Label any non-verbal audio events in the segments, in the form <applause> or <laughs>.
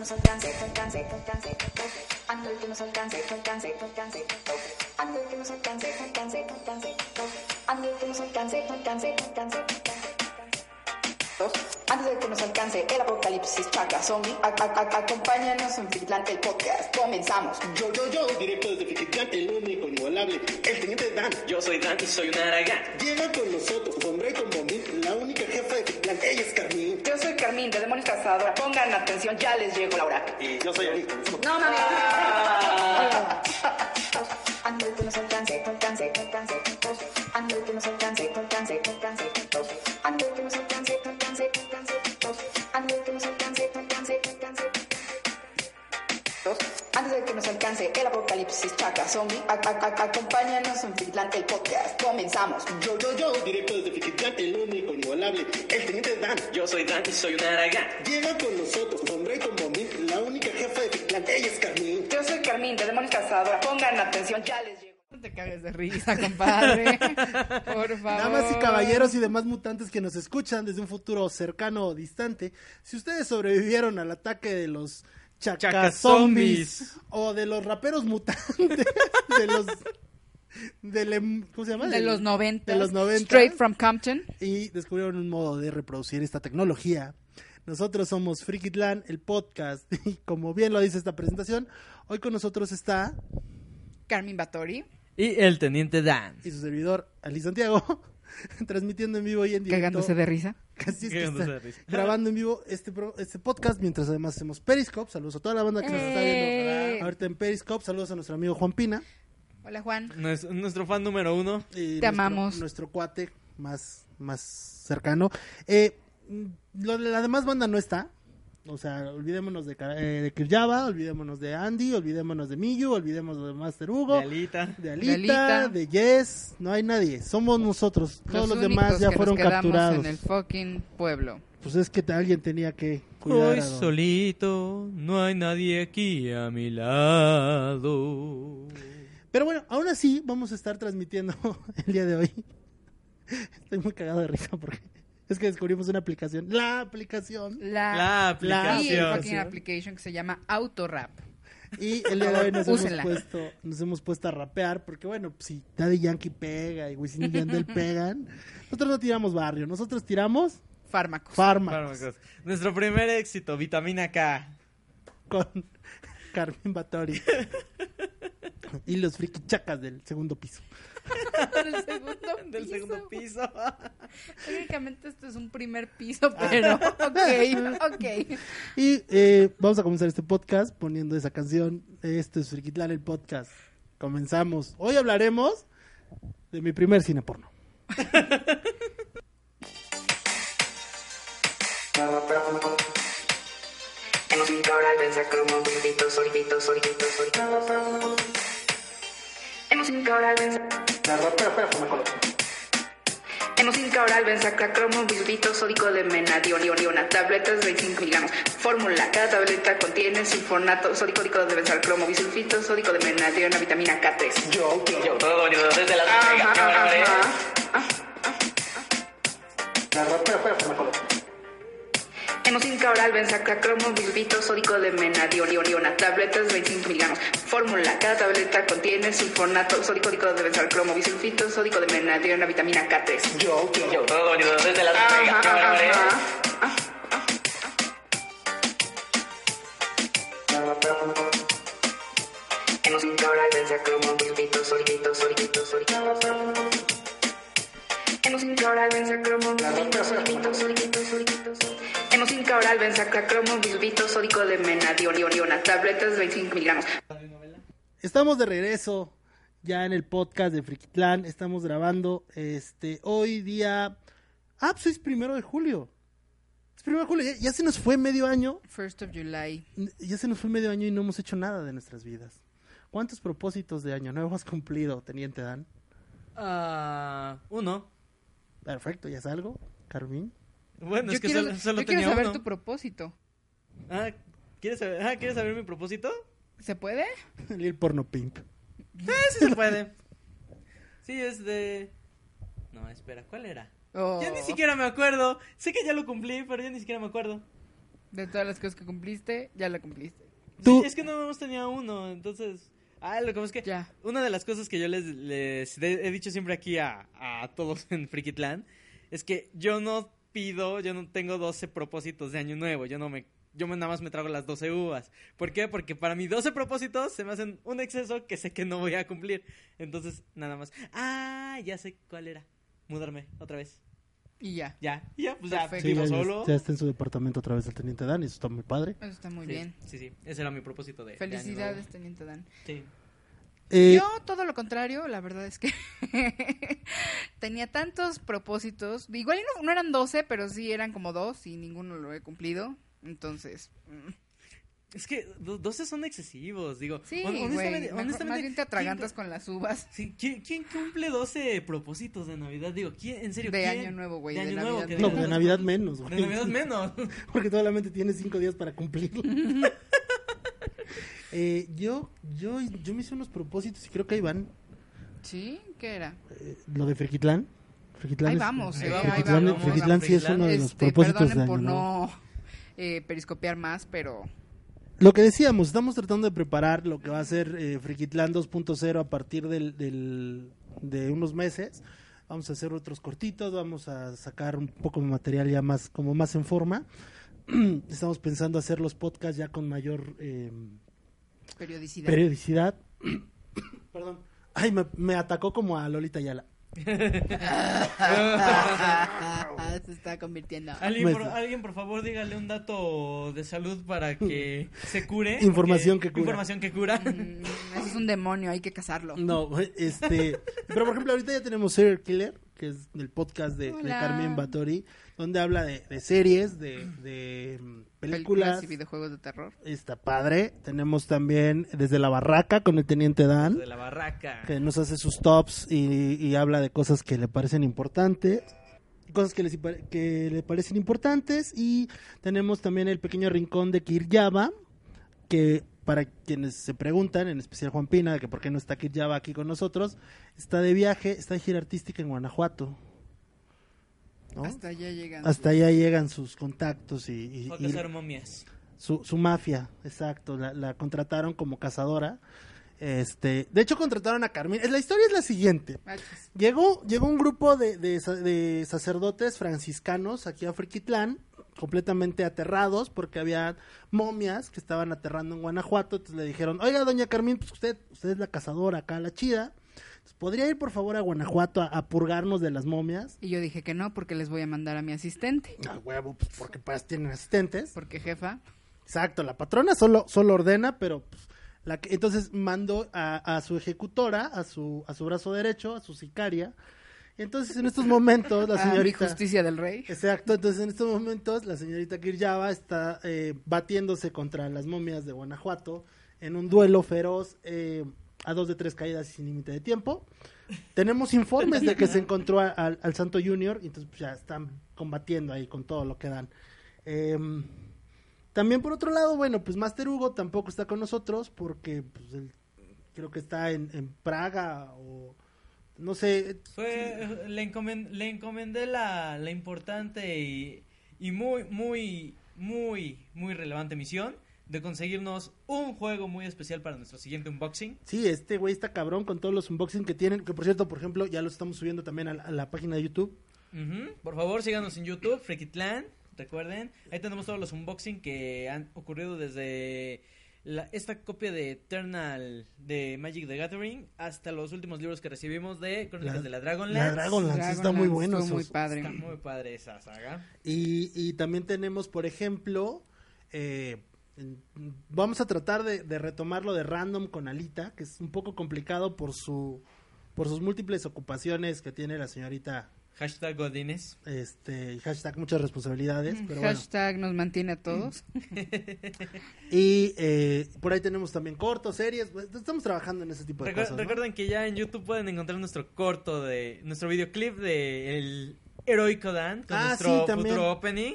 nos alcance, alcance, alcance, ando que nos alcance, alcance, alcance, ando que nos alcance, alcance, alcance, ando que nos alcance, alcance, alcance. Antes de que nos alcance el apocalipsis chakra zombie, a- a- a- acompáñanos en Fitland el podcast. Comenzamos. Yo, yo, yo, directo desde Fiquitlán, el único, inigualable, el teniente Dan. Yo soy Dan y soy un aragán. Llega con nosotros, hombre con bombín, la única jefa de Fiquitlán, ella es Carmín. Yo soy Carmín de Demonios Cazadora. Pongan atención, ya les llegó la hora. Y yo soy Ari. No, mami. <laughs> Antes de que nos alcance, apocalipsis chakra zombie, a- a- a- acompáñanos en Fitland el podcast. Comenzamos. Yo, yo, yo, directo desde Fiquitlán, el único, inigualable, el teniente Dan. Yo soy Dan y soy un aragán. Llega con nosotros, hombre con bombín, la única jefa de Fiquitlán, ella es Carmín. Yo soy Carmín de Demonios Cazadora. Pongan atención, ya les llegó. No te cagues de risa, compadre. <laughs> Por favor. Damas y caballeros y demás mutantes que nos escuchan desde un futuro cercano o distante, si ustedes sobrevivieron al ataque de los chacazombies o de los raperos mutantes, <laughs> de los em- ¿cómo se llama? De los 90. de los 90 Straight from Compton. y descubrieron un modo de reproducir esta tecnología. Nosotros somos Frikitlan, el podcast, <laughs> y como bien lo dice esta presentación, hoy con nosotros está Carmen Batori. Y el teniente Dan. y su servidor Ali Santiago, <laughs> <laughs> transmitiendo en vivo y en directo. Cagándose de risa. Casi es que está de risa. grabando en vivo este, pro- este podcast, mientras además hacemos Periscope. Saludos a toda la banda que nos está ¡Eh! viendo ahorita en Periscope. Saludos a nuestro amigo Juan Pina. Hola, Juan. Nues- Nuestro fan número uno. y Te nuestro- amamos. Nuestro cuate más, más cercano. Eh, lo de la demás banda no está. O sea, olvidémonos de, eh, de Kirjava, olvidémonos de Andy, olvidémonos de Miyu, olvidémonos de Master Hugo. De Alita. De Alita, Alita. de Yes, no hay nadie, somos nosotros, todos los, demás ya que fueron nos capturados. en el fucking pueblo. Pues es que alguien tenía que cuidar Hoy solito, no hay nadie aquí a mi lado. Pero bueno, aún así vamos a estar transmitiendo <laughs> el día de hoy. Estoy muy cagado de risa porque es que descubrimos una aplicación. La aplicación. La, La y el aplicación. fucking application que se llama Autorap. Y el día de hoy nos hemos, puesto, nos hemos puesto a rapear porque bueno, si Daddy Yankee pega y Wisin y Yandel <laughs> pegan, nosotros no tiramos barrio, nosotros tiramos Fármacos. fármacos Fármacos. Nuestro primer éxito, vitamina K. con <laughs> Carmen Batori. <laughs> y los friki chacas del segundo piso. <laughs> Del segundo <laughs> Del piso. segundo piso. <laughs> Técnicamente esto es un primer piso, pero ok, ok. Y eh, vamos a comenzar este podcast poniendo esa canción. Esto es Frikitlán, el podcast. Comenzamos. Hoy hablaremos de mi primer cine porno. Hemos ido ahora al pensar como solitos, solitos, solitos, solitos. Hemos ido ahora al pensar. Hemos ido ahora al pensar cromo, bisulfito sódico de menadión, ion, iona, tabletas 25 miligramos. Fórmula, cada tableta contiene sulfonato sódico de benzar cromo, bisulfito sódico de menadiona, vitamina K3. Yo, yo, Yo todo bonito desde la Ajá, ajá, ajá. Hemos oral benzacracromo, bisulfito sódico de menadión, ion, iona, tabletas 25 miligramos. Fórmula, cada tableta contiene sulfonato sódico de benzalcromo, bisulfito sódico de menadiona, vitamina K3. yo, yo. Yo todo bonito desde la Ajá, ajá, ajá. Oral bisulfito sódico de tabletas 25 miligramos. Estamos de regreso ya en el podcast de Frikitlán. Estamos grabando este hoy día. Ah, pues es primero de julio. Es primero de julio, ya, ya se nos fue medio año. First of July. Ya se nos fue medio año y no hemos hecho nada de nuestras vidas. ¿Cuántos propósitos de año nuevo has cumplido, Teniente Dan? Ah, uno. Perfecto, ¿ya es algo? Carmín. Bueno, yo es que quiero, solo, solo yo quiero tenía saber uno. tu propósito. Ah, ¿quieres saber, ah, ¿quieres saber mi propósito? ¿Se puede? <laughs> El porno pimp. Ah, sí se puede. Sí, es de... No, espera, ¿cuál era? Oh, Ya ni siquiera me acuerdo. Sé que ya lo cumplí, pero ya ni siquiera me acuerdo. De todas las cosas que cumpliste, ya la cumpliste. Tú- Sí, es que no hemos tenido uno, entonces... Ah, lo que pasa es que Ya. una de las cosas que yo les, les he dicho siempre aquí a, a todos <laughs> en Frikitlan es que yo no pido, yo no tengo 12 propósitos de año nuevo, yo no me yo me- nada más me trago las 12 uvas. ¿Por qué? Porque para mí 12 propósitos se me hacen un exceso que sé que no voy a cumplir. Entonces, nada más. Ah, ya sé cuál era. Mudarme otra vez. Y ya. Ya, ya, pues ya vivo ya, solo. ya está en su departamento otra vez el Teniente Dan y eso está muy padre. Eso está muy Sí, bien. Sí, sí, ese era mi propósito de de año Felicidades, nuevo. Teniente Dan. Sí. Eh, Yo, todo lo contrario, la verdad es que <laughs> tenía tantos propósitos. Igual no, no eran 12, pero sí eran como dos y ninguno lo he cumplido. Entonces, mm, Es que do- 12 son excesivos, digo. sí, honestamente, mejor- honestamente, Más bien te ¿quién- atragantas con las uvas. Sí, ¿quién, quién cumple 12 propósitos de Navidad? Digo, ¿quién? ¿En serio? De ¿quién? Año Nuevo, güey, De de Año Nuevo. Navidad no, de Navidad menos, güey. De Navidad menos. Porque solamente tienes cinco días para cumplirlo. <laughs> Eh, yo, yo, yo me hice unos propósitos y creo que ahí van. ¿Sí? ¿Qué era? Eh, lo de Frikitlán. Frikitlán Ahí es- vamos, Ahí eh, vamos, ahí vamos. Sí es uno de los Este, propósitos de perdonen año por no eh, periscopiar más, pero Lo que decíamos, estamos tratando de preparar lo que va a ser eh, Frikitlán 2.0 a partir del, del- de unos meses. Vamos a hacer otros cortitos, vamos a sacar un poco de material ya más, como más en forma. <clears throat> Estamos pensando hacer los podcasts ya con mayor eh, periodicidad. periodicidad. <coughs> Perdón. Ay, me, me atacó como a Lolita Yala. <laughs> Se está convirtiendo. ¿Alguien por, alguien, por favor, dígale un dato de salud para que se cure. Información que cura. Información que cura. Mm, Eso es un demonio, hay que cazarlo. No, este. pero por ejemplo, ahorita ya tenemos Serial Killer, que es el podcast de, de. Carmen Batori, donde habla de, de series, de, de mm, películas. y videojuegos de terror. Está padre. Tenemos también Desde la Barraca con el Teniente Dan, De la barraca. que nos hace sus tops y, y habla de cosas que le parecen importantes. Cosas que, les, que le parecen importantes. Y tenemos también el pequeño rincón de Kiryaba, que para quienes se preguntan, en especial Juan Pina, de que por qué no está Kiryaba aquí con nosotros, está de viaje, está de gira artística en Guanajuato. ¿No? Hasta allá llegan. Hasta allá llegan sus contactos y, y- momias. su, su mafia, exacto, la, la contrataron como cazadora. Este, de hecho contrataron a Carmen. La historia es la siguiente. Llegó, llegó un grupo de, de de sacerdotes franciscanos aquí a Friquitlán, completamente aterrados porque había momias que estaban aterrando en Guanajuato. Entonces le dijeron, oiga, doña Carmen, pues usted, usted es la cazadora acá, la chida. Entonces, ¿Podría ir por favor a Guanajuato a, a purgarnos de las momias? Y yo dije que no, porque les voy a mandar a mi asistente. Ah, huevo, pues porque pues tienen asistentes. Porque jefa, Exacto, la patrona solo, solo ordena, pero pues, la que, entonces mandó a, a su ejecutora, a su, a su brazo derecho, a su sicaria. Entonces en estos momentos la a <laughs> mi señorita... justicia del rey. Exacto, entonces en estos momentos la señorita Kiryava está eh, batiéndose contra las momias de Guanajuato en un duelo feroz eh, a dos de tres caídas y sin límite de tiempo. Tenemos informes de que se encontró a- al, al Santo Junior y entonces pues, ya están combatiendo ahí con todo lo que dan. Em, también por otro lado, bueno, pues Master Hugo tampoco está con nosotros porque pues, él creo que está en, en Praga o no sé. Fue, le, encomen- le encomendé la, la importante y, y muy, muy, muy, muy relevante misión de conseguirnos un juego muy especial para nuestro siguiente unboxing. Sí, este güey está cabrón con todos los unboxing que tienen, que por cierto, por ejemplo, ya los estamos subiendo también a la, a la página de YouTube. Por favor, síganos en YouTube, Frikitlan, recuerden. Ahí tenemos todos los unboxing que han ocurrido desde la- esta copia de Eternal de Magic the Gathering hasta los últimos libros que recibimos de Crónicas La- de la Dragonlance. La Dragonlance está muy bueno. estuvo muy padre. Está muy padre esa saga. Y, y también tenemos, por ejemplo, eh, vamos a tratar de, de retomar lo de Random con Alita, que es un poco complicado por su por sus múltiples ocupaciones que tiene la señorita Hashtag Godines. Este, hashtag muchas responsabilidades, pero bueno. Hashtag nos mantiene a todos. <laughs> Y eh, por ahí tenemos también cortos, series, pues, estamos trabajando en ese tipo de Recu- cosas. ¿no? Recuerden que ya en YouTube pueden encontrar nuestro corto de nuestro videoclip de el heroico Dan con Ah, nuestro sí, también. futuro opening.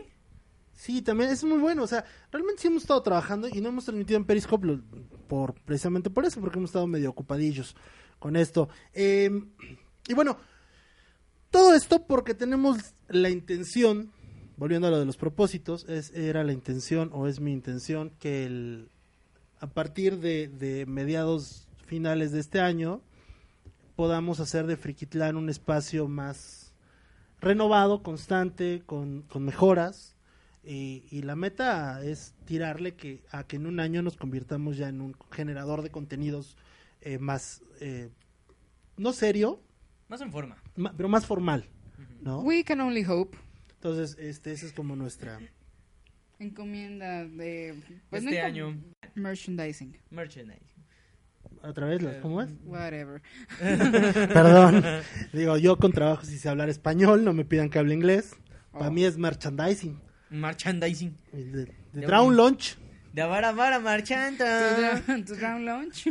Sí, también es muy bueno. O sea, realmente sí hemos estado trabajando y no hemos transmitido en Periscope por, precisamente por eso, porque hemos estado medio ocupadillos con esto. Eh, y bueno, todo esto porque tenemos la intención, volviendo a lo de los propósitos, es, era la intención o es mi intención que el, a partir de, de mediados finales de este año podamos hacer de Friquitlán un espacio más renovado, constante, con, con mejoras. Y, y la meta es tirarle que a que en un año nos convirtamos ya en un generador de contenidos eh, más, eh, no serio, Más en forma. ma- pero más formal, ¿no? We can only hope. Entonces, este, esa es como nuestra... Encomienda de. Pues, este año. Merchandising. Merchandise. Otra vez, la- ¿cómo es? Whatever. <laughs> Perdón. Digo, yo con trabajo si sé hablar español, no me pidan que hable inglés. Para Oh. mí es merchandising. Merchandising. De, de De Drown un- Launch. De Avara Avara Tu Marchanta. lunch.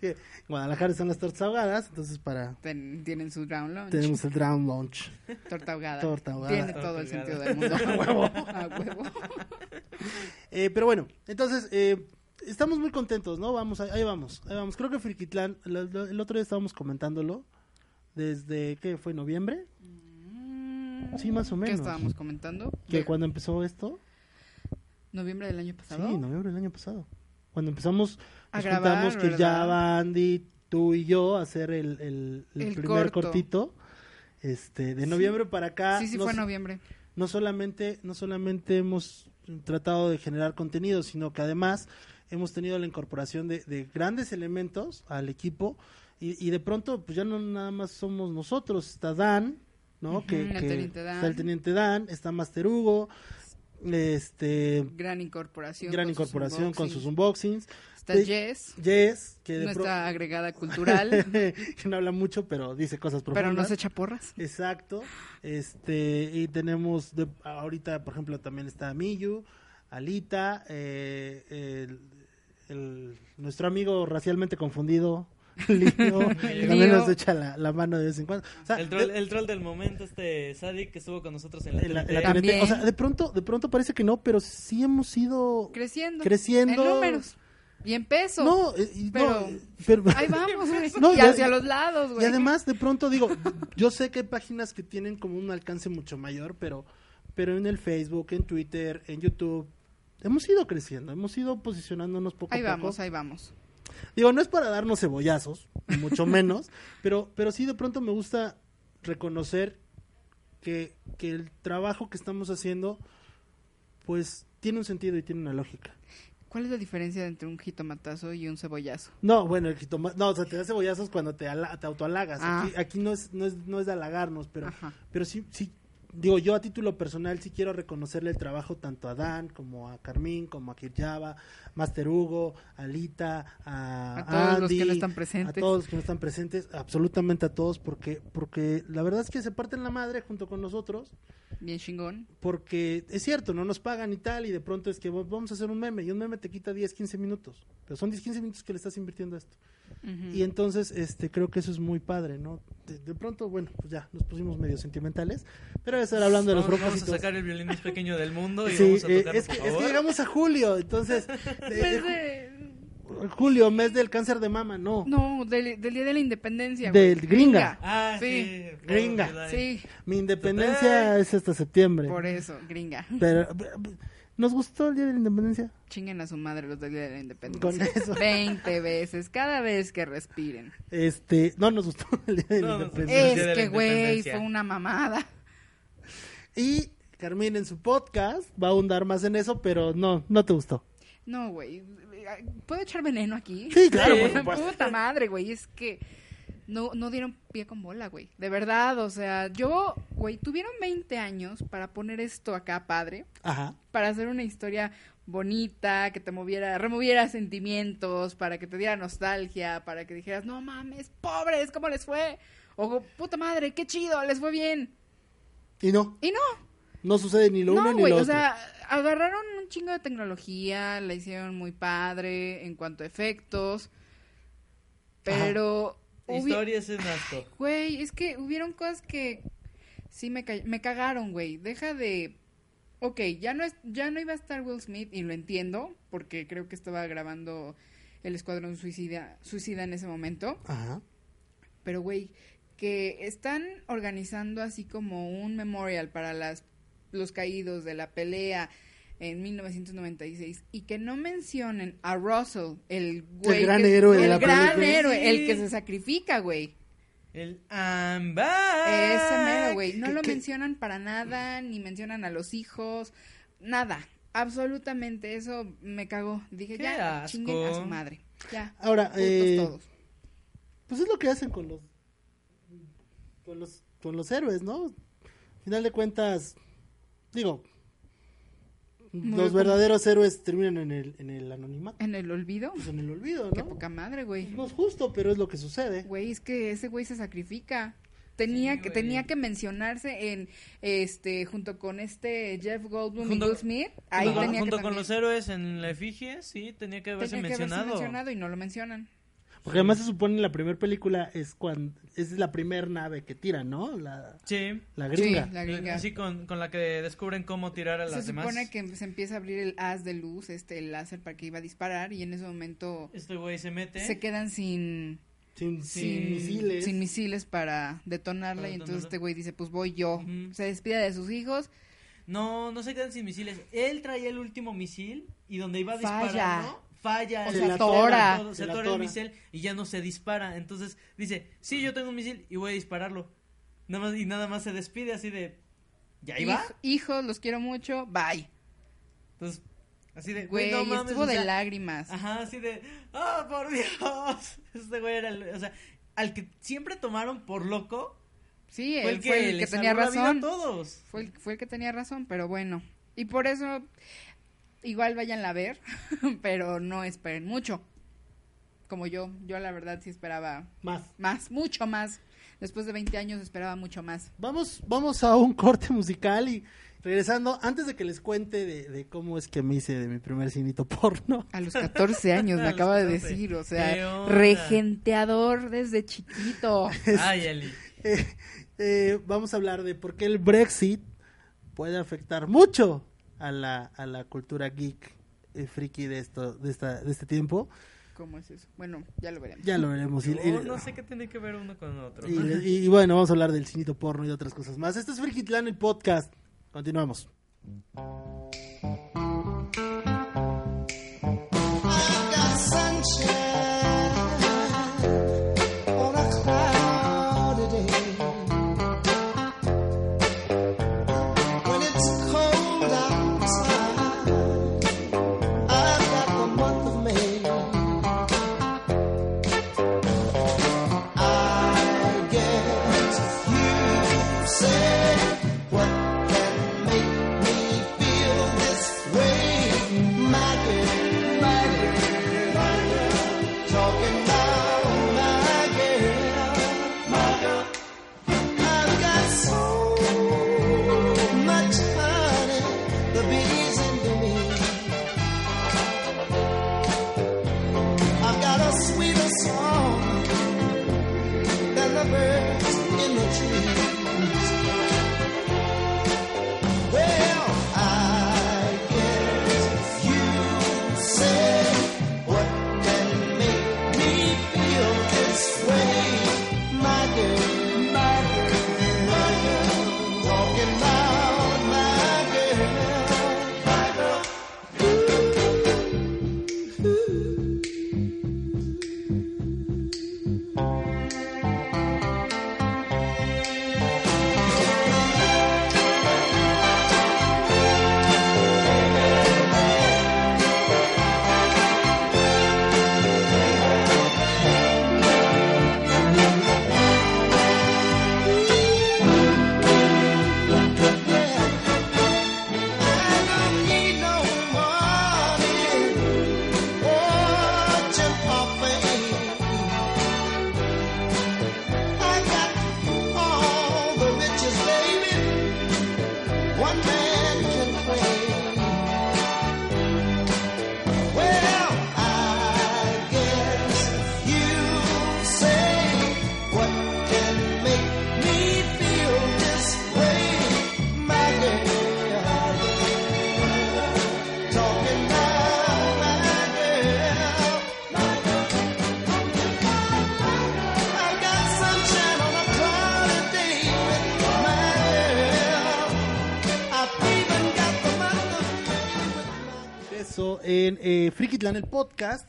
que <laughs> Guadalajara son las tortas ahogadas, entonces para... Ten- tienen su round lunch. Tenemos el Drown Launch. Torta ahogada. Torta ahogada. Tiene Torta todo el ahogada. sentido del mundo. <laughs> A huevo. A huevo. <laughs> Eh, pero bueno, entonces eh, estamos muy contentos, ¿no? Vamos, ahí ahí vamos, ahí vamos. Creo que Friquitlán, lo- el otro día estábamos comentándolo, desde, ¿qué fue? ¿Noviembre? Sí, más o ¿Qué menos. estábamos comentando? Que cuando empezó esto, ¿Noviembre del año sí, pasado? noviembre del año pasado. Cuando empezamos, A nos grabar, juntamos que ¿verdad? ya va Andy, tú y yo a hacer el, el- el El primer corto. cortito. Este, de noviembre para acá. Sí, sí, fue noviembre. no solamente, no solamente hemos tratado de generar contenido, sino que además hemos tenido la incorporación de, de grandes elementos al equipo y, y de pronto pues ya no nada más somos nosotros, está Dan, ¿no? Que, que Teniente Dan. está el teniente Dan, está Master Hugo, este Gran incorporación. gran con sus incorporación con sus unboxings. Está de- Jess, Jess, que de pro- nuestra agregada <laughs> cultural, que no habla mucho, pero dice cosas pero profundas. no se echa porras. Exacto. Este, y tenemos de- ahorita, por ejemplo, también está Miyu, Alita, eh, el, el- nuestro amigo racialmente confundido, Lino, <laughs> también Lío. nos echa la, la mano de vez en cuando. O sea, El troll, de- el troll del momento, este Sadik que estuvo con nosotros en la, en la- en la TNT. También. O sea, de pronto, de pronto parece que no, pero sí hemos ido Creciendo. creciendo. En números. Y en peso. No, eh, y no, Pero- eh, pero- Ahí vamos, güey. <laughs> No, y hacia los lados, güey. Y además, de pronto digo, yo sé que hay páginas que tienen como un alcance mucho mayor, pero, pero en el Facebook, en Twitter, en YouTube, hemos ido creciendo, hemos ido posicionándonos poco Ahí a poco. vamos, ahí vamos. Digo, no es para darnos cebollazos, mucho <laughs> menos, pero, pero sí de pronto me gusta reconocer que, que el trabajo que estamos haciendo, pues tiene un sentido y tiene una lógica. ¿Cuál es la diferencia entre un jitomatazo y un cebollazo? No, bueno, el jitoma- no, o sea, te da cebollazos cuando te, ala- te autohalagas. Ah. Aquí, aquí no, es, no, es, no es de halagarnos, pero, Ajá. pero sí, sí, digo, yo a título personal sí quiero reconocerle el trabajo tanto a Dan, como a Carmín, como a Kirjava, Master Hugo, a Alita, a, A todos los que no están presentes. A todos los que no están presentes, absolutamente a todos, porque, porque la verdad es que se parten la madre junto con nosotros, Bien chingón. porque es cierto, no nos pagan y tal, y de pronto es que "Va- vamos a hacer un meme, y un meme te quita 10, 15 minutos, pero son 10, 15 minutos que le estás invirtiendo a esto. Ujú. Y entonces, este, creo que eso es muy padre, ¿no? De, de pronto, bueno, pues ya, nos pusimos medio sentimentales, pero voy a estar hablando de los Vamos, vamos a propósitos. sacar el violín más pequeño del mundo y Sí, vamos a eh, tocarlo, es, que, por es que favor. llegamos a julio, entonces, <laughs> de- Pues de- de- julio, mes del cáncer de mama, no, No, del, del Día de la Independencia. Del gringa. Ah, Sí. sí. Gringa. Sí, mi independencia es hasta septiembre, por eso, gringa. pero, <laughs> ¿nos gustó el día de la independencia? Chinguen a su madre los del Día de la Independencia. Con eso. 20 veces, cada vez que respiren. Este, no nos gustó el día de la No independencia. Es que, güey, fue una mamada. Y Carmín en su podcast va a ahondar más en eso, pero no, no te gustó. No, güey. ¿Puedo echar veneno aquí? Sí, claro, Sí. <laughs> por supuesto. Puta madre, güey. Es que no, no dieron pie con bola, güey. De verdad, o sea, yo, güey, tuvieron 20 años para poner esto acá, padre. Ajá. Para hacer una historia bonita, que te moviera, removiera sentimientos, para que te diera nostalgia, para que dijeras, no mames, pobres, ¿cómo les fue? O puta madre, qué chido, les fue bien. Y no, Y no, no sucede ni lo uno no, ni güey, lo o otro. sea, agarraron un chingo de tecnología, la hicieron muy padre en cuanto a efectos, pero... Historia es un asco. Güey, es que hubieron cosas que sí me, ca- me cagaron, güey. Deja de... Ok, ya no, es, ya no iba a estar Will Smith y lo entiendo, porque creo que estaba grabando el Escuadrón Suicida, Suicida en ese momento. Ajá. Pero, güey, que están organizando así como un memorial para las, los caídos de la pelea en 1996 y que no mencionen a Russell, el güey. gran que- héroe de el la gran película. héroe, el que se sacrifica, güey. El I'm back. Ese mero, güey. No ¿Qué- lo qué? mencionan para nada, ni mencionan a los hijos, nada. Absolutamente, eso me cagó. Dije, Qué ya, asco. chinguen a su madre. Ya. Ahora, eh, todos. Pues es lo que hacen con los con los con los héroes, ¿no? Al final de cuentas, digo, los verdaderos héroes terminan en el en el anonimato, En el olvido. pues en el olvido, Qué ¿no? poca madre, güey. No es justo, pero es lo que sucede. Güey, es que ese güey se sacrifica. Tenía Sí, que güey. tenía que mencionarse en este junto con este Jeff Goldblum Junto- y Will Smith. Ahí Junto, tenía junto que con también- los héroes en la efigie, sí, tenía que haberse tenía que haberse mencionado. mencionado y no lo mencionan. Porque además se supone en la primera película es cuando es la primera nave que tiran, ¿no? La, Sí. la gringa. Sí, la gringa. Así con, con la que descubren cómo tirar a las Se demás. supone que se empieza a abrir el haz de luz, este el láser para que iba a disparar y en ese momento Este güey se mete. se quedan sin Sin, Sí. sin misiles. sin misiles para detonarla Para y entonces este güey dice, "Pues voy yo." Se despide de sus hijos. No, no se quedan sin misiles. Él traía el último misil y donde iba a Falla. disparar, ¿no? Falla. Se la atora. todo, Se Se atora el misil y ya no se dispara. Entonces dice, sí, yo tengo un misil y voy a dispararlo. Nada más, y nada más se despide así de... ¿Ya va? "Hij- hijos, los quiero mucho. Bye. Entonces, así de... Güey, no mames, estuvo o de sea, lágrimas. Ajá, así de... ¡Ah, por Dios! <laughs> Este güey era el... O sea, al que siempre tomaron por loco... Sí, Fue el que, fue el que le tenía a razón. todos. Fue el, fue el que tenía razón, pero bueno. Y por eso, igual váyanla a ver, <laughs> pero no esperen mucho. Como yo, yo la verdad sí esperaba Más. más, mucho más. Después de 20 años esperaba mucho más. Vamos, vamos a un corte musical y regresando, antes de que les cuente de, de cómo es que me hice de mi primer cinito porno. <laughs> A los 14 años, <laughs> me acaba de 14. decir, o ¿Qué sea, regenteador desde chiquito. Ay, Eli. Eh, eh, vamos a hablar de por qué el Brexit puede afectar mucho a la, a la cultura geek eh, friki de esto de esta de este tiempo. ¿Cómo es eso? Bueno, ya lo veremos. Ya lo veremos. Y, No, y- no <laughs> sé qué tiene que ver uno con otro. y- <laughs> y bueno, vamos a hablar del cinito porno y de otras cosas más. Esto es Frikitlan, el podcast. Continuamos. Frikitlan, el podcast.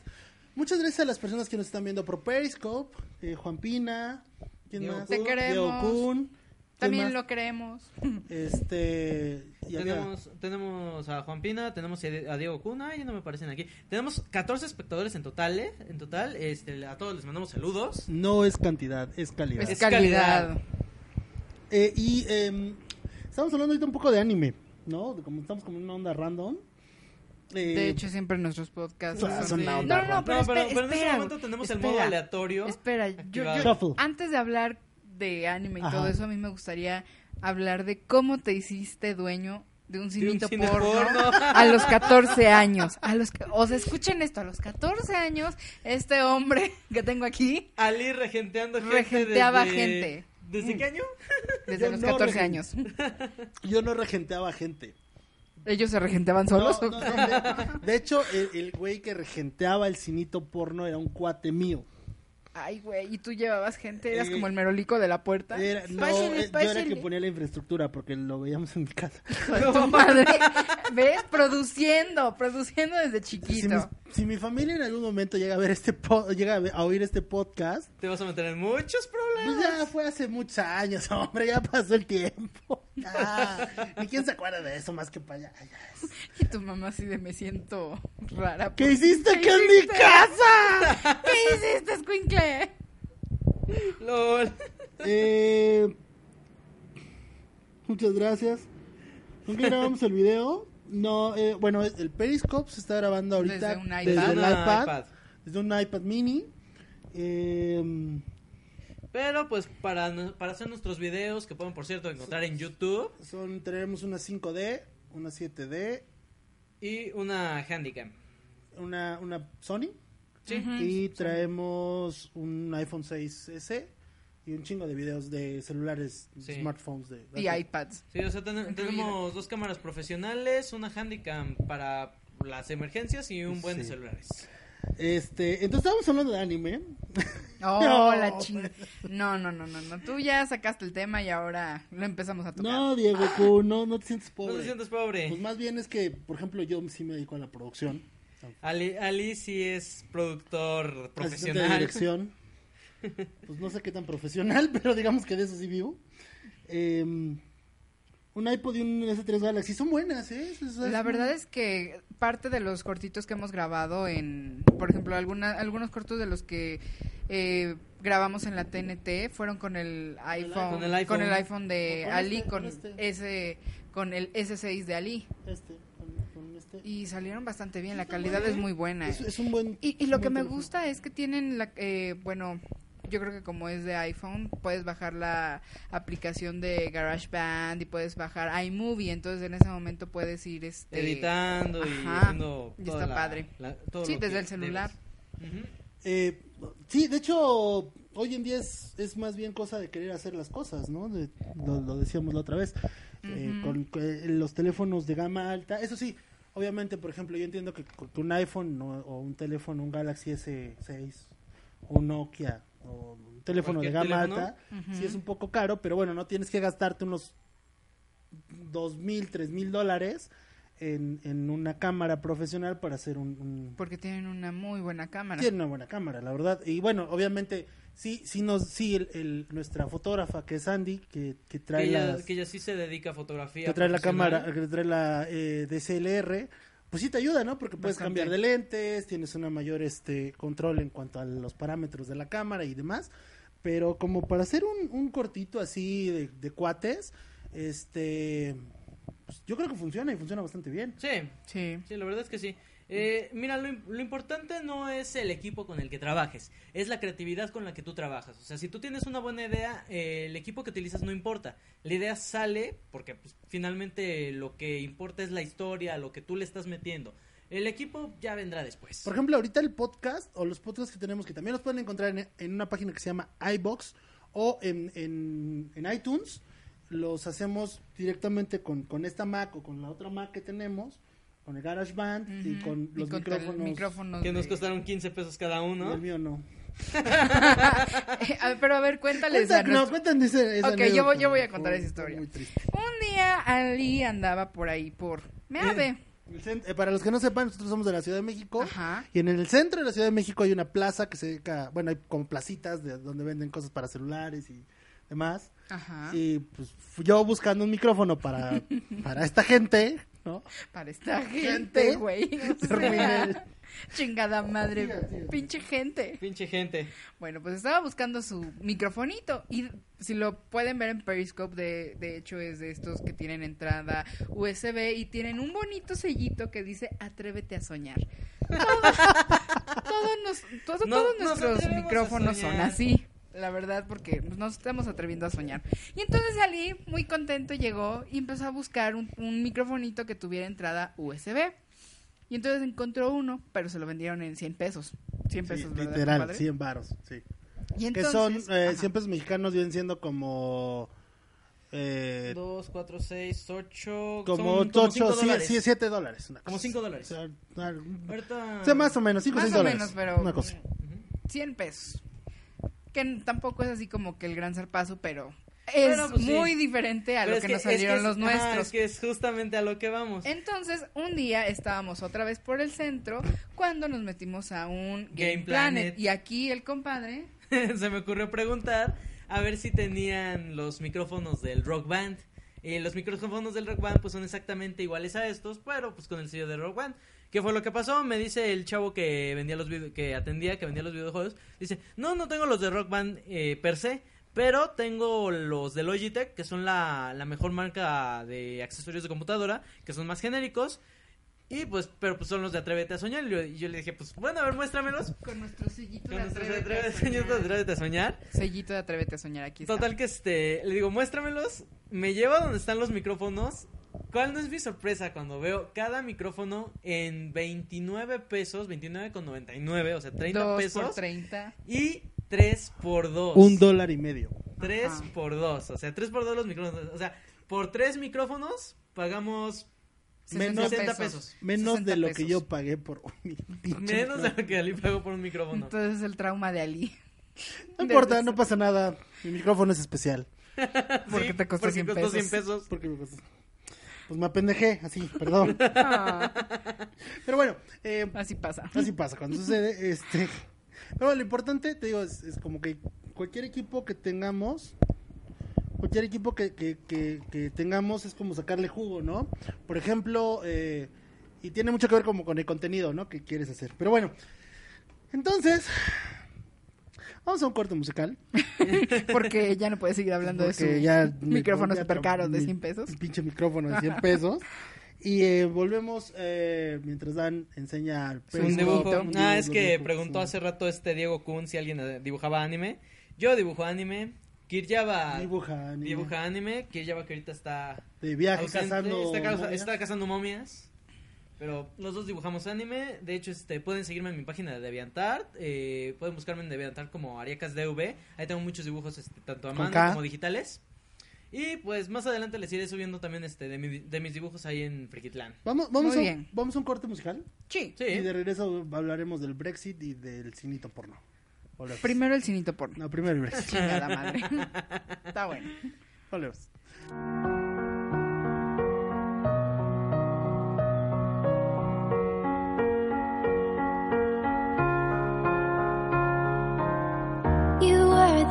Muchas gracias a las personas que nos están viendo por Periscope. eh, Juan Pina. ¿Quién Diego más? Te queremos. Diego Kun. ¿quién También más? lo creemos. <laughs> Este. y Tenemos, tenemos a Juan Pina, tenemos a Diego Cuna, y no me aparecen aquí. Tenemos 14 espectadores en total, ¿eh? En total, este, a todos les mandamos saludos. No es cantidad, es calidad. Es calidad. Eh, y em, estamos hablando ahorita un poco de anime, ¿no? De Como estamos como en una onda random. Eh, De hecho, siempre nuestros podcasts son son de- No, onda no, no, pero, No, pero, espera, pero en este espera, momento tenemos el modo aleatorio. Espera, yo, antes de hablar de anime y Ajá. todo eso, a mí me gustaría hablar de cómo te hiciste dueño de un cinito cine porno, porno. <laughs> a los 14 años. A los, que- o sea, escuchen esto, a los 14 años, este hombre <laughs> que tengo aquí, Ali regenteando gente. Regenteaba desde- gente. ¿Desde qué año? desde Yo los no 14 regen- años. <laughs> Yo no regenteaba gente. ¿Ellos se regenteaban solos? No, no, no, de, de hecho, el, el güey que regenteaba el cinito porno era un cuate mío. Ay, güey, y tú llevabas gente, eras Eh, como el merolico de la puerta. Era, no, eh, yo era el que ponía la infraestructura porque lo veíamos en mi casa. Tu madre. ¿Ves? Produciendo, produciendo desde Si chiquito. Si mi familia en algún momento llega a ver este po- llega a, ver- a oír este podcast, Te vas a meter en muchos problemas. pues ya fue hace muchos años, <laughs> hombre, ya pasó el tiempo. <laughs> Ya. ¿Y quién se acuerda de eso más que para allá? Y tu mamá así de me siento rara. ¿Qué hiciste ¿Qué aquí en mi casa? <laughs> ¿Qué hiciste, Squinkle? LOL. Eh, muchas gracias. ¿Con qué grabamos el video? No, eh, bueno, el Periscope se está grabando ahorita Desde un iPad. desde el Una iPad, iPad. desde un iPad mini. Eh, Pero pues para, para hacer nuestros videos, que pueden por cierto encontrar en YouTube, son, tenemos una 5D, una 7D, y una Handycam. una, una Sony Sí. y traemos un iPhone 6S y un chingo de videos de celulares, Sí. smartphones de Y iPads. Sí, o sea, ten- tenemos dos cámaras profesionales, una Handycam para las emergencias y un buen de celulares. Este, entonces estábamos hablando de anime. <laughs> Oh, <laughs> No. la ching... No, no, no, no, no. Tú ya sacaste el tema y ahora lo empezamos a tocar. No, Diego, tú no, no te sientes No pobre. te sientes pobre. Pues más bien es que, por ejemplo, yo sí me dedico a la producción. Ali, Ali sí es productor Asistente de profesional. dirección. <laughs> Pues no sé qué tan profesional, <laughs> pero digamos que de eso sí vivo. Eh, un iPod y un S3 Galaxy son buenas, ¿eh? Es- La verdad es que parte de los cortitos que hemos grabado en, por ejemplo, alguna, algunos cortos de los que eh, grabamos en la TNT fueron con el iPhone, Con el iPhone. con el iPhone de Con Ali, este, con este. ese, con el S6 de Ali Este, este. y salieron bastante bien. La calidad es ¿eh? muy buena. Es, es un buen. Y, y lo un que buen me teléfono. gusta es que tienen la, eh, bueno, yo creo que como es de iPhone, puedes bajar la aplicación de GarageBand y puedes bajar iMovie, entonces en ese momento puedes ir este Editando y Ajá, haciendo y está la- padre. la- todo Sí, desde el celular. Eh, sí, de hecho, hoy en día es, es más bien cosa de querer hacer las cosas, ¿no? De- lo, lo decíamos la otra vez. Eh, con, con los teléfonos de gama alta. Eso sí, obviamente, por ejemplo, yo entiendo que con un iPhone ¿no? o un teléfono, un Galaxy S6, un Nokia o un teléfono de gama teléfono. alta, sí es un poco caro, pero bueno, no tienes que gastarte unos dos mil, tres mil dólares en, en una cámara profesional para hacer un- un, porque tienen una muy buena cámara. tiene una buena cámara, la verdad. Y bueno, obviamente, sí, sí nos, sí, el, el- nuestra fotógrafa que es Andy, que, que trae que, ella, las- que ella sí se dedica a fotografía. que trae la cámara, que trae la eh, DSLR, pues sí te ayuda, ¿no? Porque puedes Bastante. cambiar de lentes, tienes una mayor este control en cuanto a los parámetros de la cámara y demás. Pero como para hacer un, un cortito así de, de cuates, este, pues yo creo que funciona y funciona bastante bien. Sí, Sí. sí, la verdad es que sí. Eh, mira, lo, im- lo importante no es el equipo con el que trabajes, es la creatividad con la que tú trabajas. O sea, si tú tienes una buena idea, eh, el equipo que utilizas no importa. La idea sale porque pues, finalmente lo que importa es la historia, lo que tú le estás metiendo. El equipo ya vendrá después. Por ejemplo, ahorita el podcast o los podcasts que tenemos, que también los pueden encontrar en, en una página que se llama iBox o en, en, en iTunes, los hacemos directamente con, con esta Mac o con la otra Mac que tenemos, con el GarageBand y Ujú. con Y los con tel- micrófonos. micrófonos que nos costaron 15 pesos cada Y uno. El mío no. <laughs> Pero a ver, cuéntales. Cuenta- a no, nuestro- cuéntanos esa, esa Ok, yo voy- yo voy a fue- contar esa historia. muy triste. Un día Ali andaba por ahí por Meave. Eh, para los que no sepan, nosotros somos de la Ciudad de México. Ajá. Y en el centro de la Ciudad de México hay una plaza que se dedica, bueno, hay como placitas de donde venden cosas para celulares y demás. Ajá. Y pues fui yo buscando un micrófono para, <laughs> para esta gente, ¿no? Para esta Gente. güey. O sea, Terminé. chingada madre. Pinche gente. Pinche gente. Bueno, pues estaba buscando su microfonito y si lo pueden ver en Periscope, de, de hecho es de estos que tienen entrada USB y tienen un bonito sellito que dice Atrévete a soñar. Todos, <laughs> todos nos- todo- No- todos nos nuestros micrófonos son así. La verdad, porque pues, nos estamos atreviendo a soñar. Y entonces salí muy contento, llegó y empezó a buscar un, un microfonito que tuviera entrada USB. Y entonces encontró uno, pero se lo vendieron en 100 pesos. 100 Sí, pesos, ¿verdad, literal, compadre? 100 varos, sí. Y que son eh, ajá. 100 pesos mexicanos, vienen siendo como... Eh, 2, 4, 6, 8. como son 8, cinco dólares. 7 dólares. Como cosa. cinco dólares. O sea, Ahorita. o sea, más o menos, 5 o Más 6 o dólares. menos, pero- Una cosa. 100 pesos. Que tampoco es así como que el gran zarpazo, pero es pues, sí. muy diferente a Pero lo que, nos es que salieron es- los nuestros. es que es justamente a lo que vamos. Entonces, un día estábamos otra vez por el centro cuando nos metimos a un Game, Game Planet. Planet. Y aquí el compadre. <laughs> se me ocurrió preguntar a ver si tenían los micrófonos del Rock Band. Y los micrófonos del Rock Band pues son exactamente iguales a estos, pero pues con el sello de Rock Band. ¿Qué fue lo que pasó? Me dice el chavo que vendía los que atendía, que vendía los videojuegos, dice, "No, no tengo los de Rock Band eh, per se, pero tengo los de Logitech, que son la, la mejor marca de accesorios de computadora, que son más genéricos." Y pues, pero pues son los de Atrévete a Soñar. Y yo, le dije, pues bueno, a ver, muéstramelos. Con nuestro sellito Con de de Atrévete a Soñar, Soñar. Atrévete a Soñar. Sellito de Atrévete a Soñar aquí está. Total que este, le digo, muéstramelos. Me lleva donde están los micrófonos. ¿Cuál no es mi sorpresa cuando veo cada micrófono en 29 pesos, 29,99, o sea, 30 Dos pesos por 30. y 3 por 2. Un dólar y medio. 3 Ajá. por 2, o sea, 3 por 2 los micrófonos, o sea, por 3 micrófonos pagamos 60 60 pesos. Menos 60 de lo pesos. que yo pagué por mi <laughs> pinche Menos de lo que Ali pagó por un micrófono. Entonces es el trauma de Ali. No importa, no pasa nada. Mi micrófono es especial. <laughs> Porque Sí, te costó porque 100 costó pesos. 100 pesos. Porque me costó- Pues me apendejé, así, perdón. <laughs> Ah, Pero bueno, eh, así pasa. así pasa cuando sucede. Este, pero lo importante, te digo, es, es como que cualquier equipo que tengamos, cualquier equipo que, que, que, que tengamos es como sacarle jugo, ¿no? Por ejemplo, eh, y tiene mucho que ver como con el contenido, ¿no? Que quieres hacer. Pero bueno, entonces, vamos a un corte musical. <laughs> Porque ya no puedes seguir hablando de Porque su ya micrófono tra- caro de mi 100 pesos. Pinche micrófono de 100 <laughs> pesos. Y eh, volvemos eh, mientras Dan enseña al Un Periscope, dibujo. un Ah, dibujo, es que dibujo, preguntó un- hace rato este Diego Kun si alguien eh, dibujaba anime. Yo dibujo anime. Kiryaba Dibuja anime. dibuja anime. Kiryaba que ahorita está De viaje ausente, cazando. está, causa- está cazando momias. Pero los dos dibujamos anime. De hecho, este pueden seguirme en mi página de DeviantArt. Eh, pueden buscarme en DeviantArt como Ariacas DV. Ahí tengo muchos dibujos este, tanto a mano como digitales. Y pues más adelante les iré subiendo también este de, mi- de mis dibujos ahí en Frikitlan. Vamos, vamos, Muy a, bien. vamos a un corte musical. Sí. Sí. Y de regreso hablaremos del Brexit y del cinito porno. Volvemos. Primero el cinito porno. No, primero el Brexit. Chingada madre. <laughs> Está bueno. Volvemos.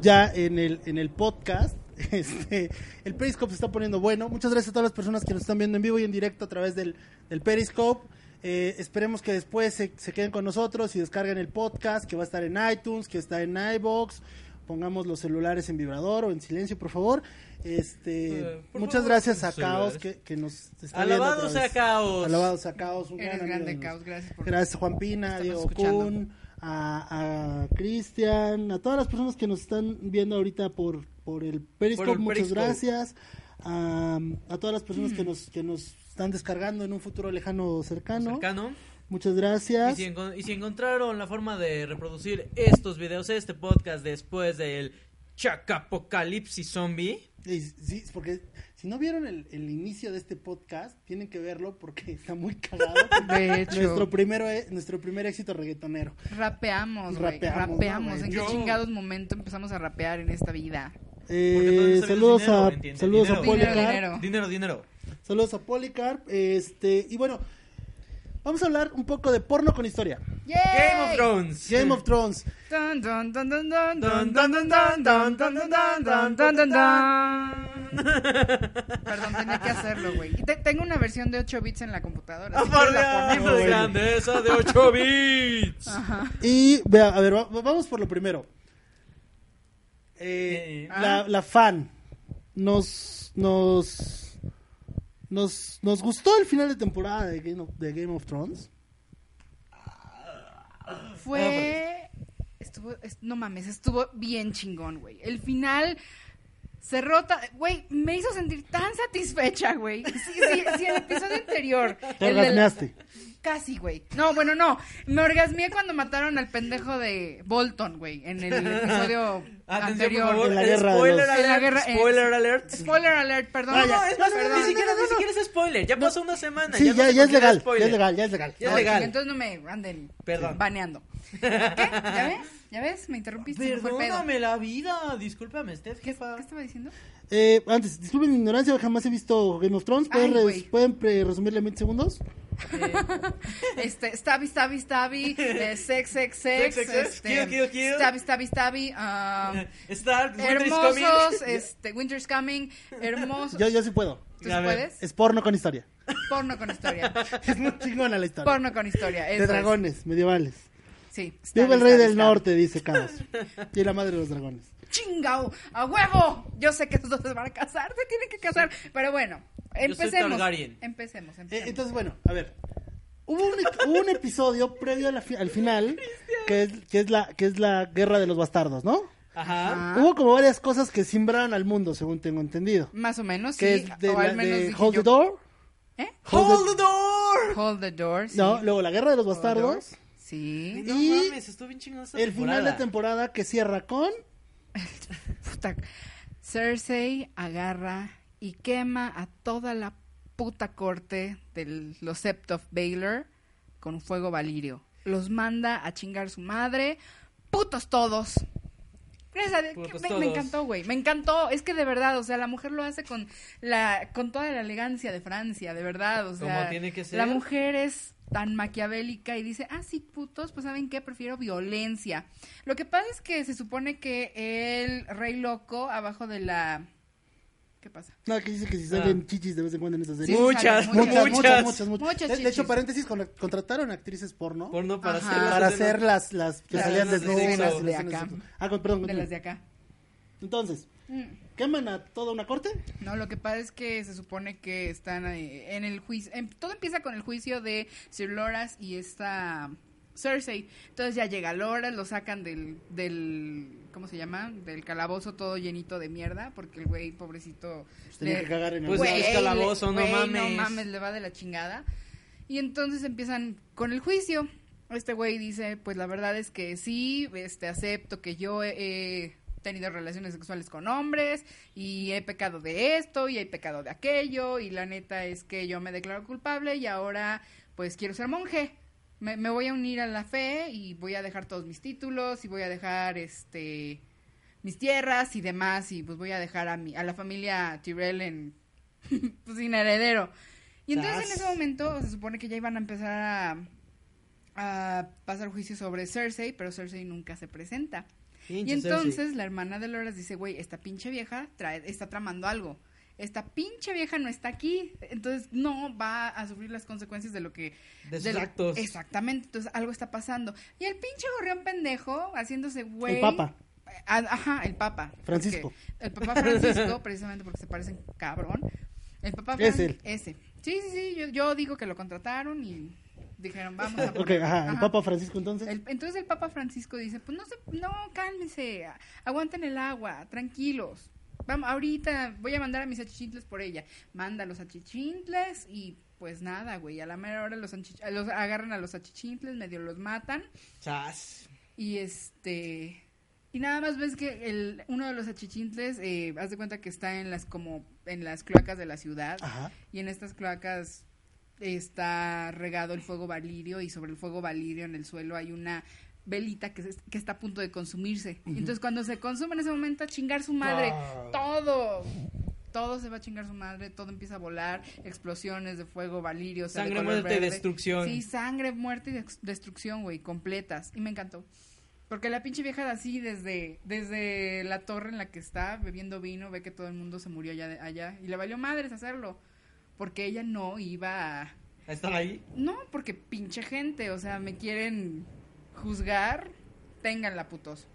Ya en el, en el podcast. <laughs> Este, el Periscope se está poniendo bueno. Muchas gracias a todas las personas que nos están viendo en vivo y en directo a través del, del Periscope. Eh, esperemos que después se, se queden con nosotros y descarguen el podcast que va a estar en iTunes, que está en iBox. Pongamos los celulares en vibrador o en silencio, por favor. Este, Eh, por muchas favor, gracias a Caos que, que nos está viendo Alabado otra sea vez. Caos. Alabado sea Caos. un Eres gran grande, Caos. Gracias por Gracias Juan Pina, Diego escuchando. Kun, a, a Cristian, a todas las personas que nos están viendo ahorita por, por el Periscope, Por el muchas Periscope. gracias. A, a todas las personas que nos, que nos están descargando en un futuro lejano cercano, Cercano. muchas Y gracias. si, y si encontraron la forma de reproducir estos videos, este podcast después del Chacapocalipsis Zombie. Y sí, porque si no vieron el, el inicio de este podcast, tienen que verlo porque <laughs> está muy cagado. De hecho. nuestro, primero, e- nuestro primer éxito reggaetonero. Rapeamos, güey. Rapeamos, Rapeamos. ¿no, ¿En qué Yo- chingados momento empezamos a rapear en esta vida? Eh, Porque saludos dinero, a, saludos a Dinero. Policarp. Dinero, dinero. Dinero, dinero. Saludos a Policarp. Este, y bueno, Vamos a hablar un poco de porno con historia. Yay. Game of Thrones. Game of Thrones. Perdón, tenía que hacerlo, güey. Te- tengo una versión de 8 bits en la computadora. así que la ponemos. de grandeza de 8 bits. Ajá. Y vea, a ver, va- vamos por lo primero. Eh, la, la fan nos, nos nos nos gustó el final de temporada de Game of, de Game of Thrones. Fue. Estuvo. es- no mames, estuvo bien chingón, güey. El final. Se rota, güey, me hizo sentir tan satisfecha, güey. Sí, sí, sí, el episodio anterior. Te el la-. Casi, güey. No, bueno, no. Me orgasmeé cuando mataron al pendejo de Bolton, güey, en el <laughs> episodio Atención, por anterior. favor. En la guerra de spoiler los- alert. La guerra- eh, spoiler alert. Spoiler alert, perdón. No, es más, Perdón. ni siquiera, ni siquiera es spoiler. Ya pasó una semana. Sí, no ya, ya es legal, ya es legal, ya es legal. Ya es No, legal. Entonces no me anden Perdón. baneando. ¿Qué? ¿Ya ves? ¿Ya ves? Me interrumpiste. se me fue el pedo. Perdóname la vida. Discúlpame, Steph, ¿Qué, jefa. qué estaba diciendo? Eh, antes, disculpen mi ignorancia, jamás he visto Game of Thrones. ¿Pueden, Ay, res-. ¿pueden pre- resumirle en 20 segundos? Este, stabby, stabby, stabby, eh, sex, sex, sex, Sex, sex, sex, este, kill, kill, kill. stabby, stabby, stabby, um, <laughs> coming. hermosos, <laughs> este, winter's coming, hermosos. Yo, yo sí puedo. ¿Tú sí puedes? Es porno con historia. Porno con historia. <laughs> Es muy chingona la historia. Porno con historia. de es. dragones medievales. Sí. Stabby, el rey del norte, dice Caos. Y la madre de los dragones. ¡Chingao! ¡A huevo! Yo sé que esos dos se van a casar, se tienen que casar. Pero bueno, soy empecemos. Empecemos, Eh, empecemos. entonces, bueno, a ver. Hubo un, hubo un episodio previo a la fi- al final que es, que, es la, que es la guerra de los bastardos, ¿no? Ajá. Ah, Hubo como varias cosas que simbraron al mundo, según tengo entendido. Más o menos, Que sí. es de, o la- al menos de dije Hold yo. the Door. ¿Eh? Hold the door. Hold the door, sí. No, luego la guerra de los Hold bastardos. Sí. No Y mames, estuvo bien chingón esta El final de temporada que cierra con. <laughs> Cersei agarra y quema a toda la puta corte de los Sept of Baelor con fuego valirio. Los manda a chingar su madre. Putos todos. Putos me, encantó, güey. Me encantó. Es que de verdad, o sea, la mujer lo hace con la con toda la elegancia de Francia, de verdad. O sea, tiene que ser. La mujer es tan maquiavélica y dice, ah, sí, putos, pues ¿saben qué? Prefiero violencia. Lo que pasa es que se supone que el rey loco, abajo de la... ¿Qué pasa? No, que dice que si salen chichis de vez en cuando en esa serie. Sí, Muchas, Muchas, muchas, muchas. muchas, muchas. Muchas de, de hecho, paréntesis, con- contrataron actrices porno Porno para Ajá. hacer las para hacer las, las que Las salían desnudas. de de acá. Ah, con- perdón, De las de acá. Entonces. ¿Queman a toda una corte? No, lo que pasa es que se supone que están eh, en el juicio. em, todo empieza con el juicio de Sir Loras y esta Cersei. Entonces ya llega Loras, lo sacan del, del. ¿Cómo se llama? Del calabozo todo llenito de mierda. Porque el güey, pobrecito. Pues tenía que cagar en el Pues Güey, es calabozo, no le- güey, mames. No mames, le va de la chingada. Y entonces empiezan con el juicio. Este güey dice, pues la verdad es que sí, este acepto que yo he, he tenido relaciones sexuales con hombres y he pecado de esto y he pecado de aquello y la neta es que yo me declaro culpable y ahora pues quiero ser monje. Me, me voy a unir a la fe y voy a dejar todos mis títulos y voy a dejar este mis tierras y demás y pues voy a dejar a mi a la familia Tyrell en <laughs> pues sin heredero. Y entonces en ese momento se supone que ya iban a empezar a, a pasar juicio sobre Cersei, pero Cersei nunca se presenta. Pinche y entonces Cersei. la hermana de Loras dice, güey, esta pinche vieja trae, está tramando algo. Esta pinche vieja no está aquí, entonces no va a sufrir las consecuencias de lo que... De sus actos. Exactamente, entonces algo está pasando. Y el pinche gorrión pendejo haciéndose güey... El Papa. Ajá, el Papa. Francisco. El Papa Francisco, <laughs> precisamente porque se parecen cabrón. El Papa Es Fran- él. Ese. Sí, sí, sí, yo, yo digo que lo contrataron y dijeron, vamos a... Ok, ajá, el. Papa Francisco entonces. El- entonces el Papa Francisco dice, pues no se, no, cálmense, aguanten el agua, tranquilos. Vamos, ahorita voy a mandar a mis achichintles por ella. Manda a los achichintles y pues nada, güey, a la mera hora los, los agarran a los achichintles, medio los matan Chas. y este... Y nada más ves que el, uno de los achichintles, eh, haz de cuenta que está en las como en las cloacas de la ciudad Ajá. y en estas cloacas está regado el fuego valirio y sobre el fuego valirio en el suelo hay una velita que, se- que está a punto de consumirse. Y Entonces cuando se consume en ese momento a chingar su madre, Ah. todo, todo se va a chingar su madre, todo empieza a volar, explosiones de fuego valirio, de Sangre, muerte y destrucción. Sí, sangre, muerte y destrucción, güey, completas. Y me encantó. Porque la pinche vieja así desde, desde la torre en la que está bebiendo vino, ve que todo el mundo se murió allá, de- allá y le valió madres hacerlo. Porque ella no iba a... ¿A estar ahí? No, porque pinche gente, o sea, me quieren juzgar, ténganla putos.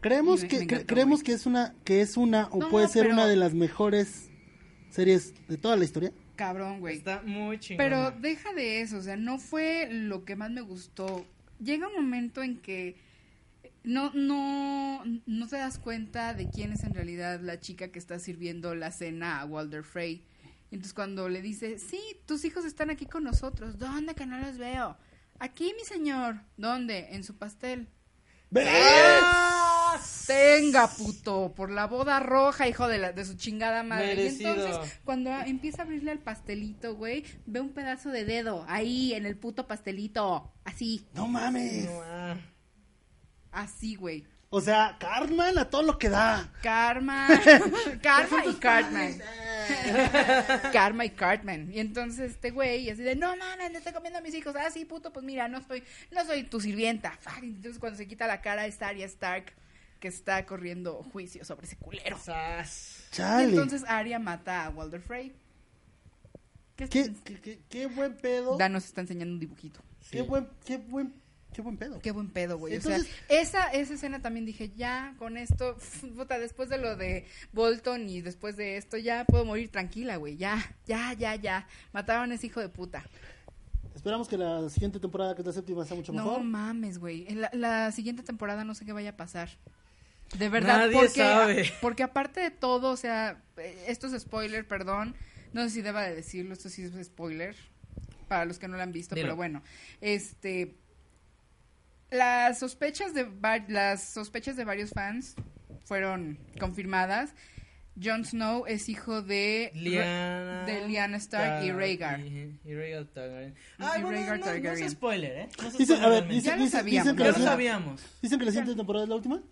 Creemos me- que me cre- encantó, creemos güey. que es una que es una o No, puede ser pero- una de las mejores series de toda la historia. Cabrón, güey. Está muy chingón. Pero deja de eso, o sea, no fue lo que más me gustó. Llega un momento en que no, no, no te das cuenta de quién es en realidad la chica que está sirviendo la cena a Walter Frey. Y entonces cuando le dice, sí, tus hijos están aquí con nosotros, ¿dónde que no los veo? Aquí, mi señor. ¿Dónde? En su pastel. Tenga, puto, por la boda roja, hijo de, la, de su chingada madre. Merecido. Y entonces, cuando a- empieza a abrirle al pastelito, güey, ve un pedazo de dedo ahí en el puto pastelito. Así, No mames. No, ah. Así, güey. O sea, Cartman a todo lo que da. Karma, <laughs> Karma y Cartman. <laughs> Karma y Cartman. Y entonces este güey así de, no mames, le estoy comiendo a mis hijos. Ah, sí, puto, pues mira, no soy, no soy tu sirvienta. Fuck. Entonces cuando se quita la cara es Arya Stark que está corriendo juicio sobre ese culero. Y entonces Arya mata a Walter Frey. ¿Qué, ¿Qué, es- qué, qué- qué buen pedo. Dan nos está enseñando un dibujito. Qué buen qué buen qué buen pedo. Qué buen pedo, güey. Entonces- o sea, esa, esa escena también dije, ya, con esto, <laughs> puta, después de lo de Bolton y después de esto, ya puedo morir tranquila, güey. Ya, ya, ya, ya. Mataron a ese hijo de puta. Esperamos que la siguiente temporada, que es la séptima, sea mucho No mejor. mames, güey. La, la siguiente temporada no sé qué vaya a pasar. De verdad, Nadie porque, sabe. porque aparte de todo, o sea, eh, esto es spoiler, perdón. No sé si deba de decirlo, esto sí es spoiler. Para los que no lo han visto, Dilo. pero bueno. Este. Las sospechas de las sospechas de varios fans fueron confirmadas. Jon Snow es hijo de Liana. de Lyanna Stark y Rhaegar. Y, y Rhaegar Targaryen. Y Ay, bueno, Rhaegar no, no, Targaryen. es spoiler, ¿eh? No Dicen, spoiler a ver, dicen, Ya lo sabíamos, dicen que Ya la lo siguiente- sabíamos. dicen que la siguiente temporada es la última.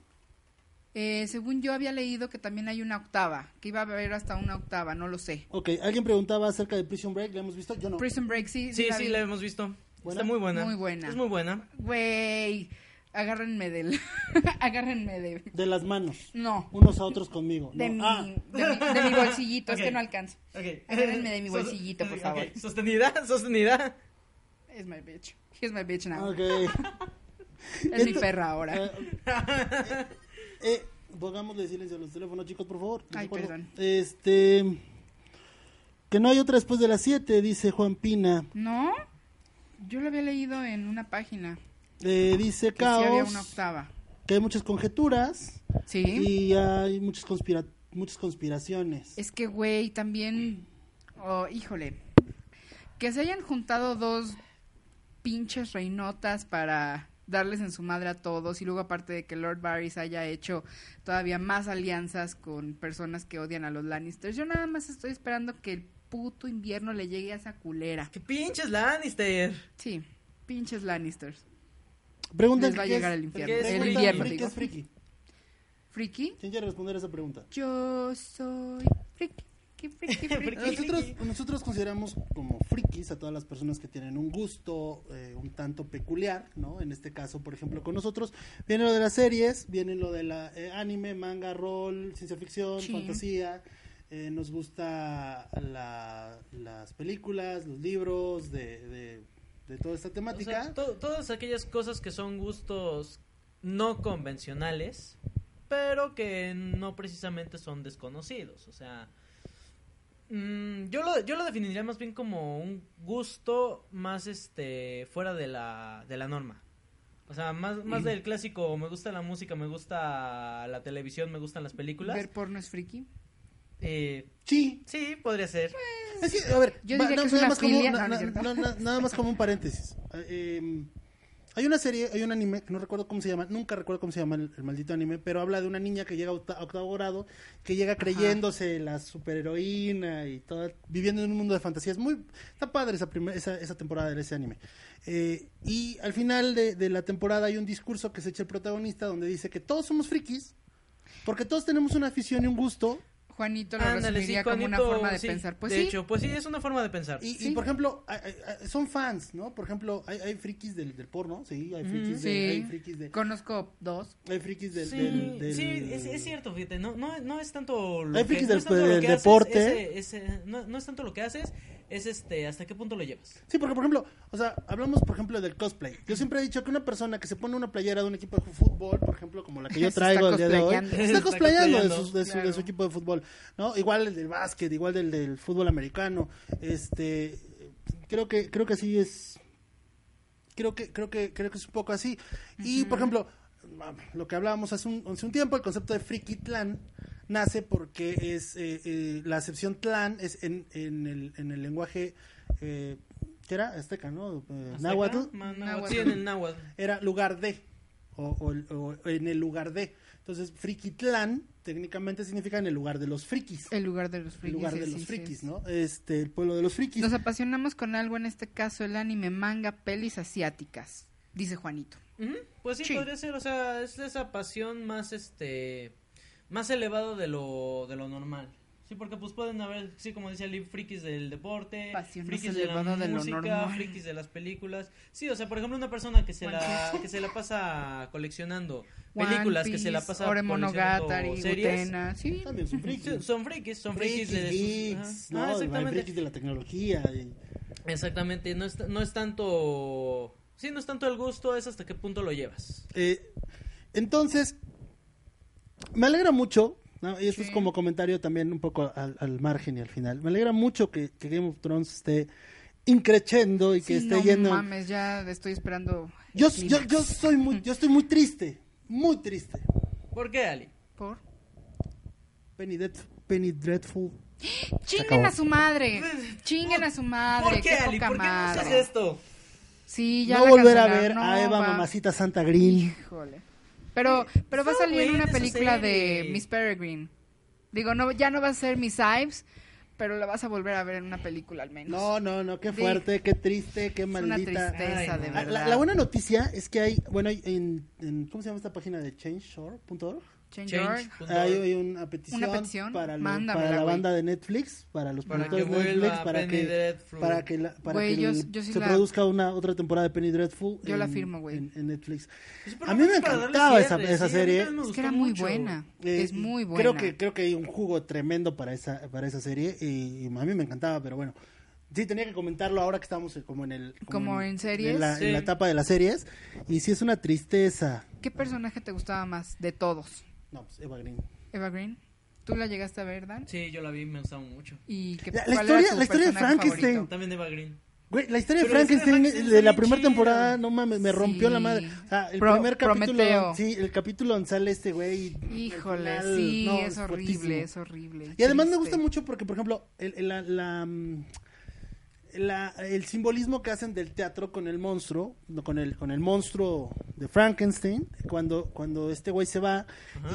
Eh, según yo había leído que también hay una octava, que iba a haber hasta una octava, no lo sé. Ok, alguien preguntaba acerca de Prison Break, ¿la hemos visto? Yo no. Prison Break, sí, Sí, la sí, la hemos visto. ¿Buena? Está muy buena. Muy buena. Es muy buena. Güey, agárrenme del... <laughs> agárrenme de... De las manos. No, Unos a otros conmigo. de, no. mi, Ah, de, mi, de mi bolsillito, es que <laughs> no alcanzo. Agárrenme de mi <laughs> bolsillito, por favor. Sostenida, sostenida. Es my bitch. He's my bitch now. ok. Es mi perra ahora. Eh, eh, eh, pongámosle silencio a los teléfonos, chicos, por favor. Ay, perdón. Este. Que no hay otra después de las 7, dice Juan Pina. ¿No? Yo lo había leído en una página. Eh, dice Que sí había Caos una octava. que hay muchas conjeturas ¿Sí? y hay muchas, conspira muchas conspiraciones. Es que, güey, también... Oh, híjole. Que se hayan juntado dos pinches reinotas para darles en su madre a todos y luego aparte de que Lord Varys haya hecho todavía más alianzas con personas que odian a los Lannisters. Yo nada más estoy esperando que el puto invierno le llegue a esa culera. ¡Qué pinches Lannister! Sí, pinches Lannisters. Preguntan Les va a llegar es- el infierno. es El invierno, ¿Qué digo. es friki? ¿Friki? ¿Quién quiere responder esa pregunta? Yo soy friki. friki, friki, <laughs> friki. Nosotros, nosotros consideramos como frikis a todas las personas que tienen un gusto eh, un tanto peculiar, ¿no? En este caso, por ejemplo, con nosotros viene lo de las series, viene lo de la eh, anime, manga, rol, ciencia ficción, Sí. fantasía. Eh, nos gusta la- las películas, los libros, de, de, de toda esta O temática. sea, to- todas aquellas cosas que son gustos no convencionales, pero que no precisamente son desconocidos. O sea, mm, yo, lo, yo lo definiría más bien como un gusto más este fuera de la, de la norma. O sea, más, más del clásico, me gusta la música, me gusta la televisión, me gustan las películas. Ver porno es friki. Eh, Sí, sí, podría ser. Es que, a ver, Yo va- diría no, que es nada una más como- filia. No, na- na- nada más como un paréntesis. Eh, em, hay una serie, hay un anime, que no recuerdo cómo se llama, nunca recuerdo cómo se llama el, el maldito anime, pero habla de una niña que llega a octa- a octavo grado, que llega creyéndose la superheroína y toda, viviendo en un mundo de fantasías. Muy, está padre esa, primer- esa, esa temporada de ese anime. Eh, y al final de, de la temporada hay un discurso que se echa el protagonista donde dice que todos somos frikis, porque todos tenemos una afición y un gusto, Juanito lo Ándale, sí, resumiría como una forma de sí, pensar. Pues de sí, hecho, pues sí, es una forma de pensar. Y, y, Sí. por ejemplo, hay- hay- son fans, ¿no? Por ejemplo, hay, hay frikis del, del porno, sí, hay frikis, de, sí. hay frikis de, conozco dos. hay frikis del, Sí, del- del- sí, es, es cierto, fíjate, no, no, no es tanto lo Hay que, frikis no del- es tanto lo del que haces, deporte. ese- ese- no, no es tanto lo que haces, es este, hasta qué punto lo llevas. Sí, porque por ejemplo, o sea, hablamos por ejemplo del cosplay. Yo siempre he dicho que una persona que se pone una playera de un equipo de fútbol, por ejemplo, como la que yo <laughs> traigo el día de hoy, <laughs> está cosplayando de su, de, su, de su equipo de fútbol, ¿no? Igual el del básquet, igual del del fútbol americano, este, creo que creo que así es creo que creo que creo que es un poco así y por ejemplo lo que hablábamos hace un, hace un tiempo el concepto de friki clan nace porque es eh, eh, la acepción clan es en, en, el, en el lenguaje eh, ¿qué era? azteca ¿no? Eh, ¿Hasta náhuatl náhuatl. Sí, en el náhuatl. era lugar de o, o- o en el lugar de entonces frikitlán técnicamente significa en el lugar de los frikis El lugar de los el frikis. lugar de sí, los sí, frikis sí. ¿no? este el pueblo de los frikis Nos apasionamos con algo, en este caso el anime, manga, pelis asiáticas, dice Juanito. Pues sí, Sí. podría ser, o sea, es esa pasión más, este, más elevado de lo, de lo normal. Sí, porque pues pueden haber, sí, como decía Lee, frikis del deporte, Pasión frikis de la de música, frikis de las películas. Sí, o sea, por ejemplo, una persona que se la, Juanito. que se la pasa coleccionando One películas, que se la pasa Ore coleccionando Monogatari, series. Utena, sí. también son frikis son frikis, son frikis de Frikis, geeks. Ah, exactamente. frikis de la tecnología y- Exactamente, no es, no es tanto... Sí, no es tanto el gusto, es hasta qué punto lo llevas. Eh, entonces, me alegra mucho, ¿no? y esto es como comentario también un poco al, al margen y al final, me alegra mucho que, que Game of Thrones esté increchendo y que Sí, esté no yendo... mames, ya estoy esperando. Yo, yo, yo, soy muy, yo estoy muy triste, muy triste. ¿Por qué, Ali? ¿Por? Penny, Dread- Penny Dreadful. Chinguen acabó. a su madre. Chinguen a su madre. ¿Por qué, Ali? poca ¿Por qué no haces esto? Sí, ya no la volver a ver no a Eva va. Mamacita Santa Green. Híjole. Pero, pero va a salir una película de. Miss Peregrine. Digo, no, ya no va a ser Miss Ives, pero la vas a volver a ver en una película al menos. No, no, no, qué Sí. fuerte, qué triste, qué es una maldita. tristeza, Ay, de no. Ah, verdad. La, la buena noticia es que hay, bueno, hay en, en- ¿cómo se llama esta página de changeshore.org? Change.org. Change. Hay, hay una petición, Una petición, para, lo- para la banda de Netflix, para los Para productores de Netflix, para Penny que, Dreadful. para que, la- para que yo- el- yo sí se la- produzca una otra temporada de Penny Dreadful. Yo la en- firmo, güey. En, en Netflix. Pues, A mí me encantaba esa, cierre, esa sí, serie. Es que era muy mucho. buena. Eh, es muy buena. Creo que, creo que hay un jugo tremendo para esa, para esa serie y, y a mí me encantaba, pero bueno. Sí, tenía que comentarlo ahora que estamos eh, como en el... Como en series. En la, en la etapa de las series. Y sí es una tristeza. ¿Qué personaje te gustaba más de todos? No, pues Eva Green. Eva Green. ¿Tú la llegaste a ver, Dan? Sí, yo la vi, me gustaba mucho. ¿Y qué, La- la cuál historia- era tu la historia de personaje Frankenstein. favorito? También Eva Green. Güey, la historia de de Frankenstein de la primera temporada, no mames, me rompió Sí. la madre. O sea, el Pro- primer capítulo, Prometeo. sí, el capítulo donde sale este güey. Híjole, al final, sí, no, es horrible, fuertísimo. es horrible. Y además me triste. gusta mucho porque, por ejemplo, el, el- la, la, mm, la- el simbolismo que hacen del teatro con el monstruo, con el, con el monstruo de Frankenstein, cuando, cuando este güey se va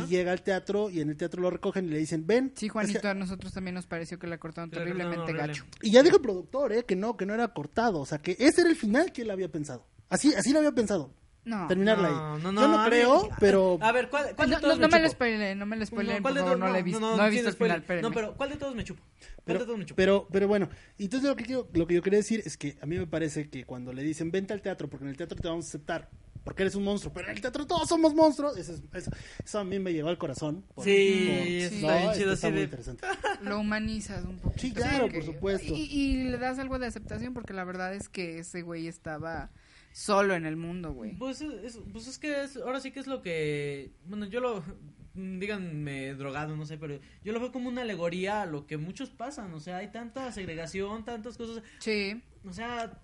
y llega al teatro y en el teatro lo recogen y le dicen, ven. Sí, Es Juanito, que- a nosotros también nos pareció que la cortaron cortaron terriblemente gacho. y ya dijo el productor, eh, que no, que no era cortado, o sea, que ese era el final que él había pensado. Así, así lo había pensado. No. terminarla No, ahí. no, no, Yo no creo, pero A ver, ¿cuál, cuál de No, todos no, no me lo spoileen, no me lo spoileen, ¿cuál por de favor, todos- no, la he visto, no, he visto el spoiler. final, espérenme. No, pero ¿cuál de todos me chupo? ¿Cuál de pero, todos me chupo? pero, pero bueno, entonces lo que, quiero- lo que yo quería decir es que a mí me parece que cuando le dicen vente al teatro, porque en el teatro te vamos a aceptar, porque eres un monstruo, pero en el teatro todos somos monstruos, eso, es- eso, eso a mí me llegó al corazón. por- Sí, por- está no, bien esto chido, está así muy de- interesante. <laughs> Lo humanizas un poco. Sí, claro, por supuesto. Y, y le das algo de aceptación porque la verdad es que ese güey estaba solo en el mundo, güey. Pues es, es- pues es que es- ahora sí que es lo que, bueno, yo lo, <laughs> díganme drogado, no sé, pero yo lo veo como una alegoría a lo que muchos pasan, o sea, hay tanta segregación, tantas cosas, Sí. o sea,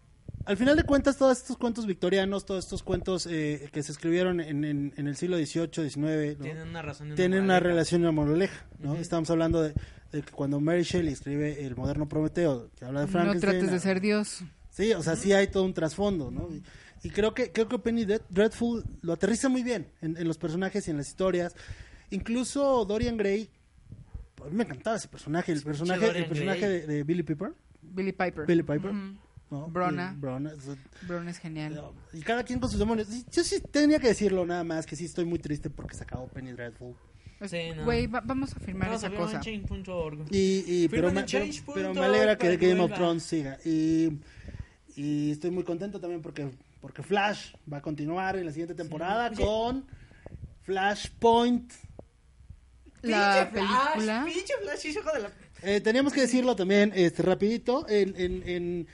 Al final de cuentas, todos estos cuentos victorianos, todos estos cuentos eh, que se escribieron en, en- en el siglo XVIII, XIX, ¿no? tienen una razón. tienen una relación una moraleja, ¿no? Estamos hablando de, de que cuando Mary Shelley escribe El moderno Prometeo, que habla de No Frankenstein. trates de ser Dios. Sí, o sea, sí hay todo un trasfondo, ¿no? Y, y creo que creo que Penny Dread- Dreadful lo aterriza muy bien en, en los personajes y en las historias. Incluso Dorian Gray, a mí me encantaba ese personaje, el personaje, el personaje de, de Billy Piper, Billy Piper. Billy Piper, Ujú. ¿no? Brona. Brona, o sea, Bron es genial. y cada quien con sus demonios. Yo sí tenía que decirlo nada más, que sí estoy muy triste porque se acabó Penny Dreadful. Pues, Sí, no. Güey, va- vamos a firmar Vamos a esa en cosa. Y, y pero, me, pero, pero me alegra que que Game of. Thrones siga. Y, y estoy muy contento también porque, porque Flash va a continuar en la siguiente temporada con Flashpoint. La Pinche Flash, película. Pinche Flash, hijo de la... Eh, teníamos que decirlo también este rapidito. En, en, en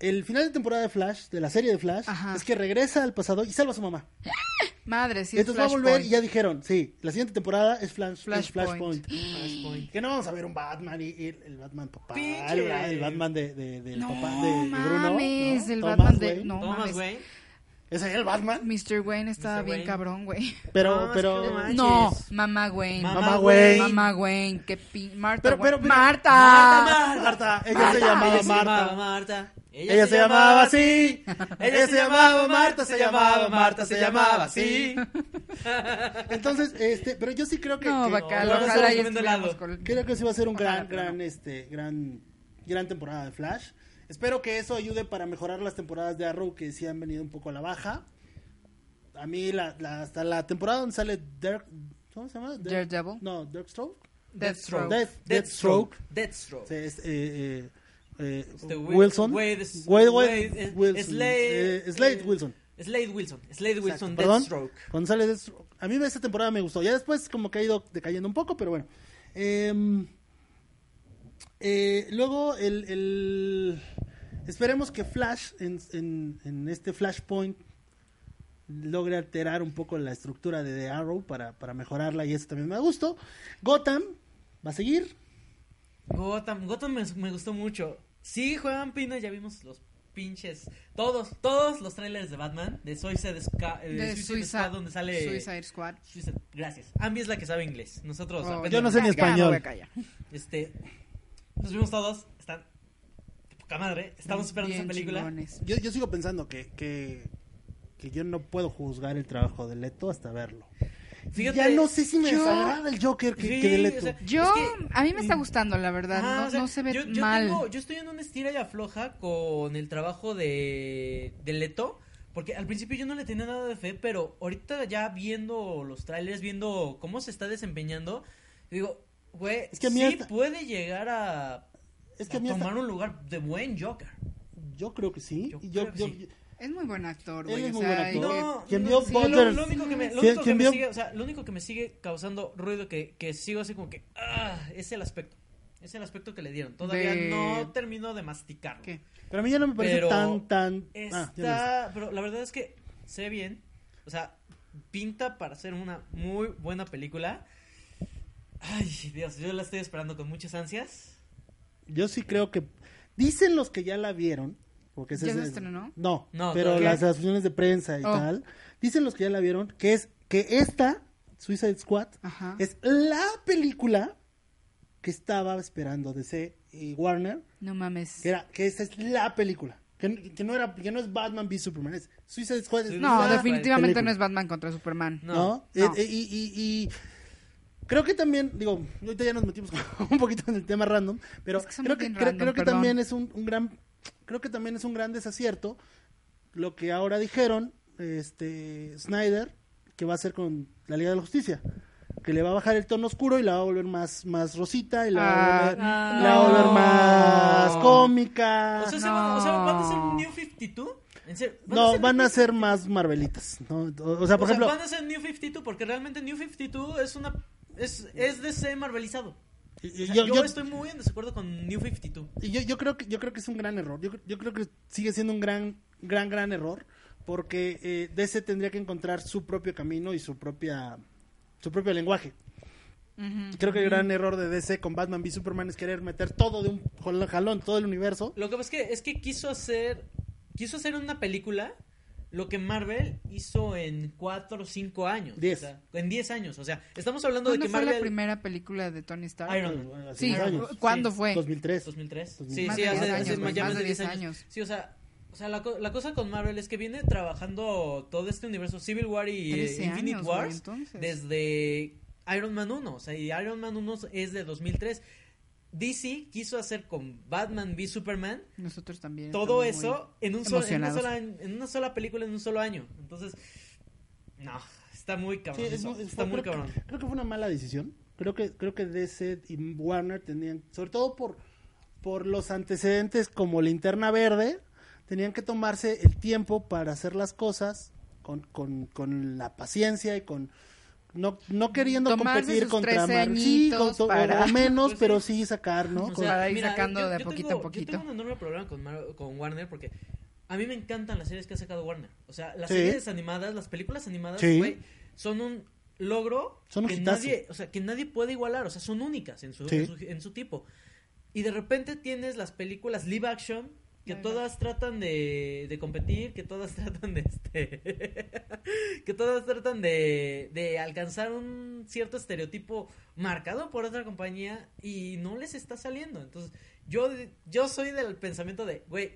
el final de temporada de Flash, de la serie de Flash, Ajá. es que regresa al pasado y salva a su mamá. <laughs> Madre, sí, es entonces va a volver y ya dijeron, sí, la siguiente temporada es Flash, es Flashpoint. Flashpoint. <gasps> Flashpoint. Que no vamos a ver un Batman y, y el, Batman papá, el, el Batman de, de- del No papá de, de Bruno, mames, ¿no? el Thomas Batman de... Wayne. No Thomas mames. Wayne. Ese era el Batman. Mr. Wayne estaba Mr. bien Wayne. cabrón, güey. <laughs> Pero, No, es pero, no Mamá Wayne. Mamá Wayne. Mamá Wayne, qué pi... Marta Pero, pero, Marta. Marta, Marta, ella Marta. se llamaba Marta. llamaba Marta. Ella se llamaba así. Ella se llamaba Marta, se llamaba Marta, se llamaba así. <laughs> Entonces, este, pero yo sí creo que, No, que- Bacal, no, no, ojalá no. con- creo que sí va a ser un Ojalá, gran, pero gran, este, gran, gran temporada de Flash. Espero que eso ayude para mejorar las temporadas de Arrow que sí han venido un poco a la baja. A mí la, la- hasta la temporada donde sale Dark, ¿cómo se llama? Daredevil. No, Darkstroke. Deathstroke. Death, Deathstroke. Deathstroke. Deathstroke. Sí, es, eh, eh, eh, Este, Wi- Wilson. Wade- Wade- Wade Wade- eh, Wilson. Slade- Eh, Slade eh, Wilson. Slade Wilson. Slade Wilson, Exacto. Deathstroke. Sale Deathstroke. A mí esta temporada me gustó. Ya después como que ha ido decayendo un poco, pero bueno. Em, eh, luego el, el- Esperemos que Flash en, en- en este Flashpoint logre alterar un poco la estructura de The Arrow para, para mejorarla y eso también me gustó. Gotham va a seguir. Gotham, Gotham me, me gustó mucho. Sí, juegan Pina, ya vimos los pinches. Todos, todos los trailers de Batman, de Suicide, Sca- eh, De Suicide Suicide, Squad, donde sale. Suicide Squad. Suicide- Gracias. Ambi es la que sabe inglés. Nosotros. Oh, yo no sé ni español. Este. Los vimos todos. Están. De poca madre. Estamos esperando Bien esa película. Yo, yo sigo pensando que, que, que yo no puedo juzgar el trabajo de Leto hasta verlo. Fíjate, ya no sé si me yo- desagrada el Joker que, Sí, que de Leto. o sea, Yo, Es que- a mí me está gustando, la verdad. Ajá, no, o sea, no se ve yo, yo mal. tengo- yo estoy en una estira y afloja con el trabajo de, de Leto. Porque al principio yo no le tenía nada de fe, pero ahorita ya viendo los trailers, viendo cómo se está desempeñando, digo, güey, Es que sí hasta- puede llegar a, Es que a a mí hasta- tomar un lugar de buen Joker. yo creo que sí. Yo Y yo, creo que yo- sí. Es muy buen actor, Él güey. es o muy sea, buen actor. No, ¿Quién no, vio sí, Butter? lo, lo único que me, lo ¿Quién- único que quién me vio- sigue, o sea, lo único que me sigue causando ruido que, que sigo así como que ah, es el aspecto. Es el aspecto que le dieron. Todavía De- no termino de masticarlo. ¿Qué? pero a mí ya no me parece Pero tan, tan... Ah, Está, pero la verdad es que se ve bien. O sea, pinta para ser una muy buena película. Ay, Dios, yo la estoy esperando con muchas ansias. Yo sí creo que... Dicen los que ya la vieron. Porque ese ¿Ya es- se estrenó? No, No, pero las, las funciones de prensa y Oh. tal. Dicen los que ya la vieron que es que esta, Suicide Squad, Ajá. es la película que estaba esperando DC y Warner. No mames. Que, era, que esa es la película. Que, que no era, que no es Batman v Superman, es Suicide Squad. es No, la definitivamente película. no es Batman contra Superman. No. ¿no? no. Eh, eh, y, y- y creo que también, digo, ahorita ya nos metimos <laughs> un poquito en el tema random, pero Es que somos creo que, creo, random, creo que también es un, un gran, creo que también es un gran desacierto lo que ahora dijeron este Snyder que va a hacer con la Liga de la Justicia. Que le va a bajar el tono oscuro y la va a volver más, más rosita y la va a volver, Ah, la va a volver no. más cómica. O sea, se van, o sea, ¿van a ser New 52? ¿En serio? ¿Van no, van New a ser más Marvelitas. ¿no? O sea, por o ejemplo, sea, van a ser New 52 porque realmente New 52 es una es es DC marvelizado. Y- O y sea, yo, yo, yo- estoy muy en desacuerdo con New 52. y yo, yo creo que yo creo que es un gran error. Yo, yo creo que sigue siendo un gran gran gran error porque eh, DC tendría que encontrar su propio camino y su propia su propio lenguaje. Creo que el gran error de DC con Batman v Superman es querer meter todo de un jalón, todo el universo. Lo que pasa es que es que quiso hacer quiso hacer una película lo que Marvel hizo en 4 o 5 años, Diez. o sea, en 10 años, o sea, estamos hablando de ¿Cuándo que fue Marvel la primera película de Tony Stark? Iron Man. Sí, años. ¿cuándo Sí, fue? 2003. 2003. Más Sí, de sí, 10 hace, años, hace güey. ya Más más de de 10 10 años. años. Sí, o sea, o sea la, co- la cosa con Marvel es que viene trabajando todo este universo Civil War y eh, 13 Infinite años, güey, Wars entonces. desde Iron Man 1, o sea, y Iron Man 1 es de 2003. DC quiso hacer con Batman v Superman Nosotros también. todo eso en, un solo- en, una sola, en una sola película en un solo año. Entonces, no, está muy Sí, cabrón. es eso, muy- está fue- muy creo, cabrón. que, creo que fue una mala decisión. Creo que creo que DC y Warner tenían, sobre todo por por los antecedentes como Linterna Verde, tenían que tomarse el tiempo para hacer las cosas con, con, con la paciencia y con no, no queriendo Tomarse competir sus contra 13 Marvel. Sí, con- para- o menos, <laughs> Pues sí. pero sí sacar, ¿no? O Con- sea, Para ir mira, sacando yo- de yo poquito tengo- a poquito. Yo tengo un enorme problema con, Mar- con Warner porque a mí me encantan las series que ha sacado Warner. O sea, las Sí. series animadas, las películas animadas, Sí. güey, son un logro Son un que hitazo. nadie, o sea, que nadie puede igualar, o sea, son únicas en su, Sí. en su, en su tipo. Y de repente tienes las películas live action que todas tratan de, de competir, que todas <laughs> tratan de este que todas tratan de, de alcanzar un cierto estereotipo marcado por otra compañía y no les está saliendo. Entonces, yo yo soy del pensamiento de, güey,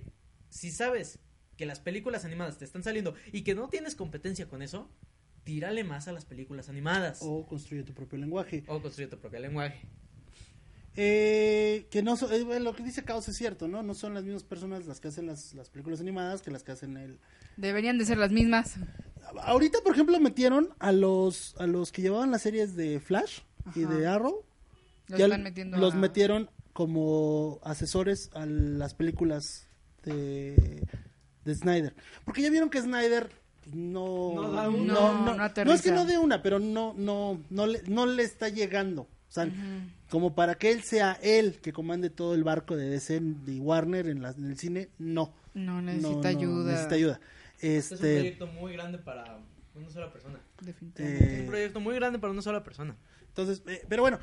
si sabes que las películas animadas te están saliendo y que no tienes competencia con eso, tírale más a las películas animadas o construye tu propio lenguaje. o construye tu propio lenguaje. Eh, que no so- eh, lo que dice Caos es cierto, ¿no? No son las mismas personas las que hacen las, las películas animadas que las que hacen el, Deberían de ser las mismas. Ahorita, por ejemplo, metieron a los a los que llevaban las series de Flash y de Arrow. Los ya están metiendo los a- metieron como asesores a las películas de, de Snyder. Porque ya vieron que Snyder pues, no No da no, una. no, No, no es que no dé una, pero no no no le, no le está llegando. O sea, como para que él sea él que comande todo el barco de DC y Warner en, la- en el cine, no. No, No, necesita no, ayuda. Necesita ayuda. Este es un Este, proyecto muy grande para una sola persona. Definitivamente. Es un proyecto muy grande para una sola persona. Entonces, eh, pero bueno,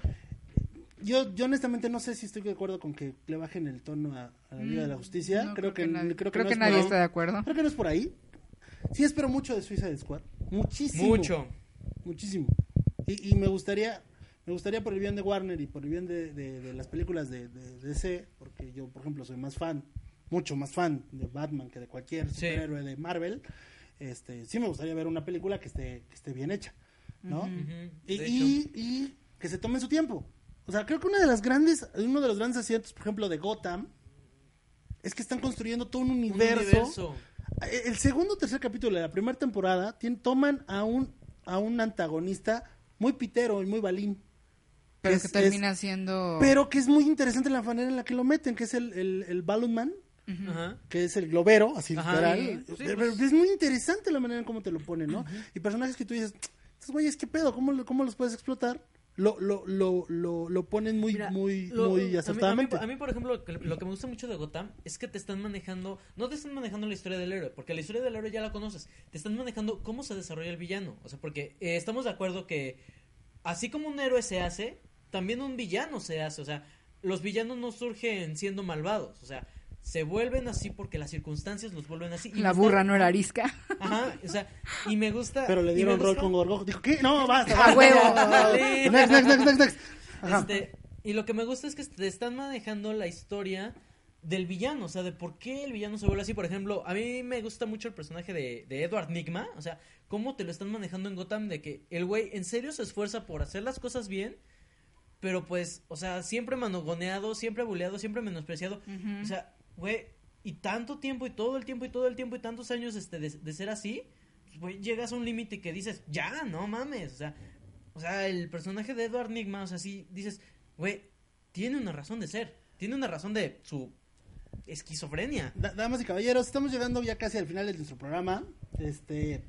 yo, yo honestamente no sé si estoy de acuerdo con que le bajen el tono a, a la Liga de la Justicia. Mm, No, creo, que, nadie, creo que, creo no que es por nadie ahí. está de acuerdo. Creo que no es por ahí. Sí espero mucho de Suicide Squad. Muchísimo. Mucho. Muchísimo. Y, y me gustaría me gustaría por el bien de Warner y por el bien de, de- de las películas de, de DC, porque yo, por ejemplo, soy más fan, mucho más fan de Batman que de cualquier Sí. superhéroe de Marvel. Este, sí me gustaría ver una película que esté, que esté bien hecha, ¿no? Y, y- y que se tome su tiempo. O sea, creo que una de las grandes, uno de los grandes aciertos, por ejemplo, de Gotham, es que están construyendo todo un Un universo. universo. Eh, El segundo o tercer capítulo de la primera temporada tien- toman a un, a un antagonista muy pitero y muy balín. Pero Es- que termina siendo... Pero que es muy interesante la manera en la que lo meten, que es el, el, el Balloon Man, que es el globero, así Ajá, literal. sí, sí, Pero pues. Es muy interesante la manera en cómo te lo ponen, ¿no? Y personajes que tú dices, estos güeyes, ¿qué pedo? ¿Cómo, cómo los puedes explotar? Lo, lo, lo, lo, lo ponen muy, Mira, muy, lo- muy a mí- acertadamente. A mí, a mí, por ejemplo, lo que, lo que me gusta mucho de Gotham es que te están manejando, no te están manejando la historia del héroe, porque la historia del héroe ya la conoces, te están manejando cómo se desarrolla el villano, o sea, porque eh, estamos de acuerdo que así como un héroe se hace, también un villano se hace, o sea, los villanos no surgen siendo malvados, o sea, se vuelven así porque las circunstancias los vuelven así. y La burra no era arisca. Ajá, o sea, y me gusta... Pero le dieron rol gusta- con Gorgojo. Dijo, ¿qué? No, basta. A huevo. Sí. Next, next, next, next, next. Ajá. Este, y lo que me gusta es que te están manejando la historia del villano, o sea, de por qué el villano se vuelve así. Por ejemplo, a mí me gusta mucho el personaje de, de Edward Nigma, o sea, cómo te lo están manejando en Gotham, de que el güey en serio se esfuerza por hacer las cosas bien, pero pues, o sea, siempre manogoneado, siempre buleado, siempre menospreciado. O sea, güey, y tanto tiempo y todo el tiempo y todo el tiempo y tantos años este, de, de ser así, pues, güey, llegas a un límite que dices, ya, no mames, o sea, o sea, el personaje de Edward Nigma, o sea, sí, dices, güey, tiene una razón de ser, tiene una razón de su esquizofrenia. Da- damas y caballeros, estamos llegando ya casi al final de nuestro programa. Este,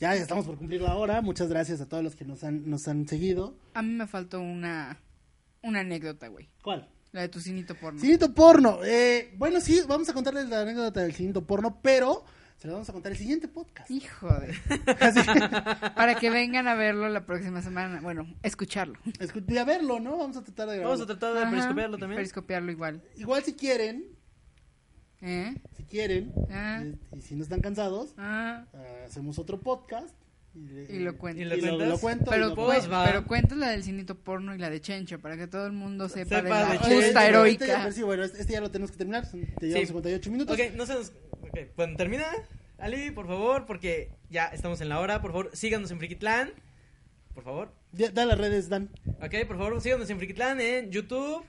ya estamos por cumplir la hora. Muchas gracias a todos los que nos han, nos han seguido. A mí me faltó una, una anécdota, güey. ¿Cuál? La de tu cinito porno. Cinito porno. Eh, bueno, sí, vamos a contarles la anécdota del cinito porno, pero se la vamos a contar el siguiente podcast. Hijo de... <laughs> Para que vengan a verlo la próxima semana. Bueno, escucharlo. Escu- a verlo, ¿no? Vamos a tratar de grabarlo. Vamos a tratar de Ajá, periscopiarlo también. Periscopiarlo igual. Igual si quieren, ¿Eh? si quieren, Ah. eh, y si no están cansados, Ah, eh, hacemos otro podcast. Y, le- y lo cuento. ¿Y lo y lo, cuentas? lo cuento. y Pero, pues, pero cuentas la del cinito porno y la de Chencho para que todo el mundo sepa, Sepa de la de justa este heroica. sí, bueno, este este ya lo tenemos que terminar. Te llevamos Sí. 58 minutos. Ok, no se nos... Ok, bueno, termina, Ali, por favor, porque ya estamos en la hora, por favor, síganos en Frikitlan, por favor. Ya- Da las redes, Dan. Ok, por favor, síganos en Frikitlan en YouTube.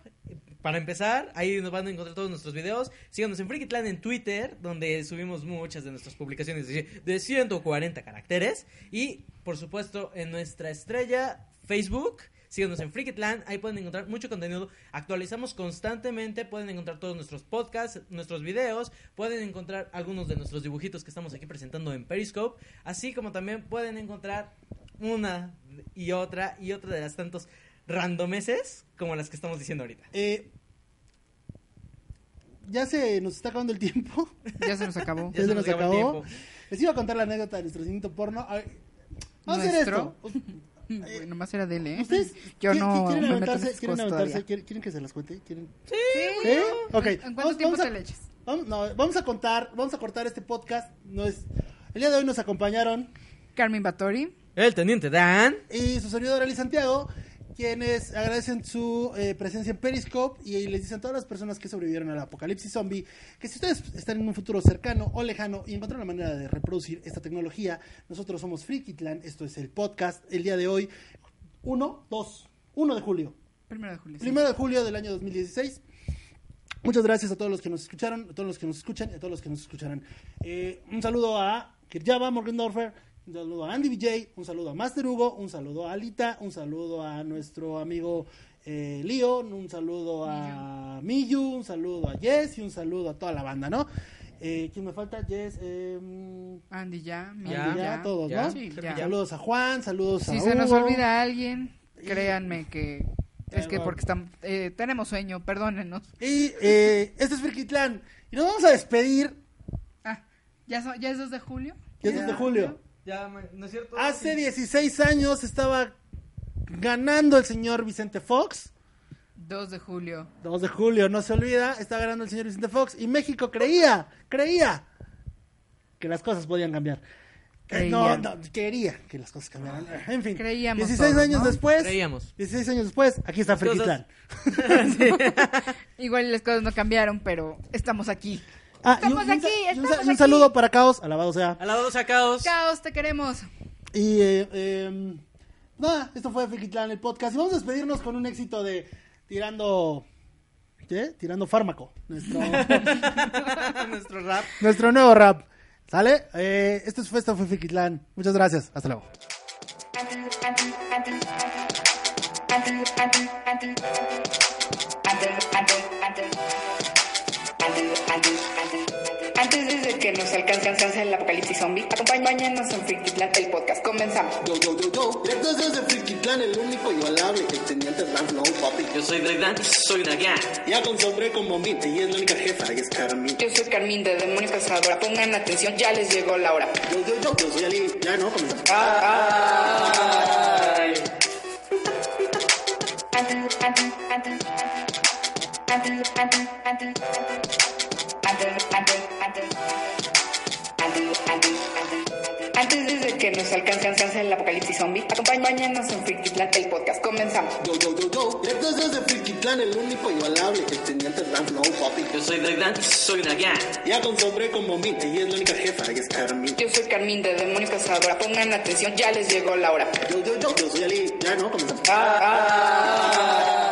Para empezar, ahí nos van a encontrar todos nuestros videos. Síganos en Frikitlan en Twitter, donde subimos muchas de nuestras publicaciones de de 140 caracteres. Y, por supuesto, en nuestra estrella Facebook. Síganos en Frikitlan, ahí pueden encontrar mucho contenido. Actualizamos constantemente, pueden encontrar todos nuestros podcasts, nuestros videos, pueden encontrar algunos de nuestros dibujitos que estamos aquí presentando en Periscope, así como también pueden encontrar una y otra y otra de las tantos randomeses como las que estamos diciendo ahorita. Eh, ya se nos está acabando el tiempo. <laughs> Ya se nos acabó. Ya se nos acabó. Les iba a contar la anécdota de nuestro cinito porno. A ver, Vamos a hacer ¿Nuestro? esto. Nomás era de él, ¿eh? ¿Ustedes Yo no quieren me aventarse? ¿Quieren, aventarse? ¿Quieren, quieren que se las cuente? ¿Quieren? Sí, ¿Sí? Ok. ¿En cuánto Vamos- tiempo vamos a- te le echas? Vamos, no, vamos a contar, vamos a cortar este podcast. No es, el día de hoy nos acompañaron Carmen Batori. El teniente Dan. y su servidor Ali Santiago, quienes agradecen su eh, presencia en Periscope y les dicen a todas las personas que sobrevivieron al apocalipsis zombie que si ustedes están en un futuro cercano o lejano y encuentran la manera de reproducir esta tecnología, nosotros somos Frikitlan, esto es el podcast, el día de hoy, 1, 2, 1 de julio. Primero de julio. sí. Primero de julio del año 2016. Muchas gracias a todos los que nos escucharon, a todos los que nos escuchan y a todos los que nos escucharán. Eh, un saludo a Kirjava Morgendorfer, un saludo a Andy BJ, un saludo a Master Hugo, un saludo a Alita, un saludo a nuestro amigo eh, Leon, un saludo a Miyu, un saludo a Jess y un saludo a toda la banda, ¿no? Eh, ¿Quién me falta? Jess, eh, Andy ya. Andy, Miguel, ya, todos, ya. ¿no? Sí, ya. Saludos a Juan, saludos a Si se nos olvida alguien, créanme que es que porque estamos, eh, tenemos sueño, perdónenos. Y eh, este es Frikitlan. Y nos vamos a despedir. Ah, ¿ya, so- ¿ya es 2 de julio? Ya es 2 de julio. Ya, ¿no es cierto? Hace 16 años estaba ganando el señor Vicente Fox. 2 de julio. 2 de julio, no se olvida, está ganando el señor Vicente Fox. Y México creía, creía que las cosas podían cambiar. Eh, No, no, quería que las cosas cambiaran. En fin, Creíamos 16 todos, años ¿no? después, Creíamos. 16 años después, aquí está Las Frikitlan. <laughs> <laughs> Igual las cosas no cambiaron, pero estamos aquí. Ah, un- Estamos y un, aquí, un estamos un aquí. saludo para Caos, alabado sea. Alabado sacados. Caos, te queremos. Y eh, eh, nada, esto fue Frikitlan, el podcast. Y vamos a despedirnos con un éxito de Tirando. ¿Qué? Tirando fármaco. Nuestro, <laughs> Nuestro rap. nuestro nuevo rap. ¿Sale? Eh, esto fue, esto fue. Muchas gracias. Hasta luego. Acompáñanos en Frikitlan, el podcast. Comenzamos. Yo, yo, yo, yo. Entonces de Frikitlan, el único el teniente papi. Yo soy Drake Dan y soy una gang. Ya con sombrero como mí, ella es la única jefa, y es Carmen. Yo soy Carmín de Demonio Cazadora. Pongan atención, ya les llegó la hora. Yo, yo, yo, yo soy Ali. Ya no, comenzamos. Ay. Antes nos alcance el apocalipsis zombie, acompáñanos en Frikitlan, el podcast. Comenzamos. Yo, yo, yo, yo. De Frikitlan, el único igualable, el teniente Dan Flow, papi. Yo soy Dan y soy una gang. Ya con como mí, ella es la única jefa, y es Carmen. Yo soy Carmín de Demonio Cazadora. Pongan atención, ya les llegó la hora. Yo, yo, yo, yo soy Ali. Ya no, comenzamos. Ah,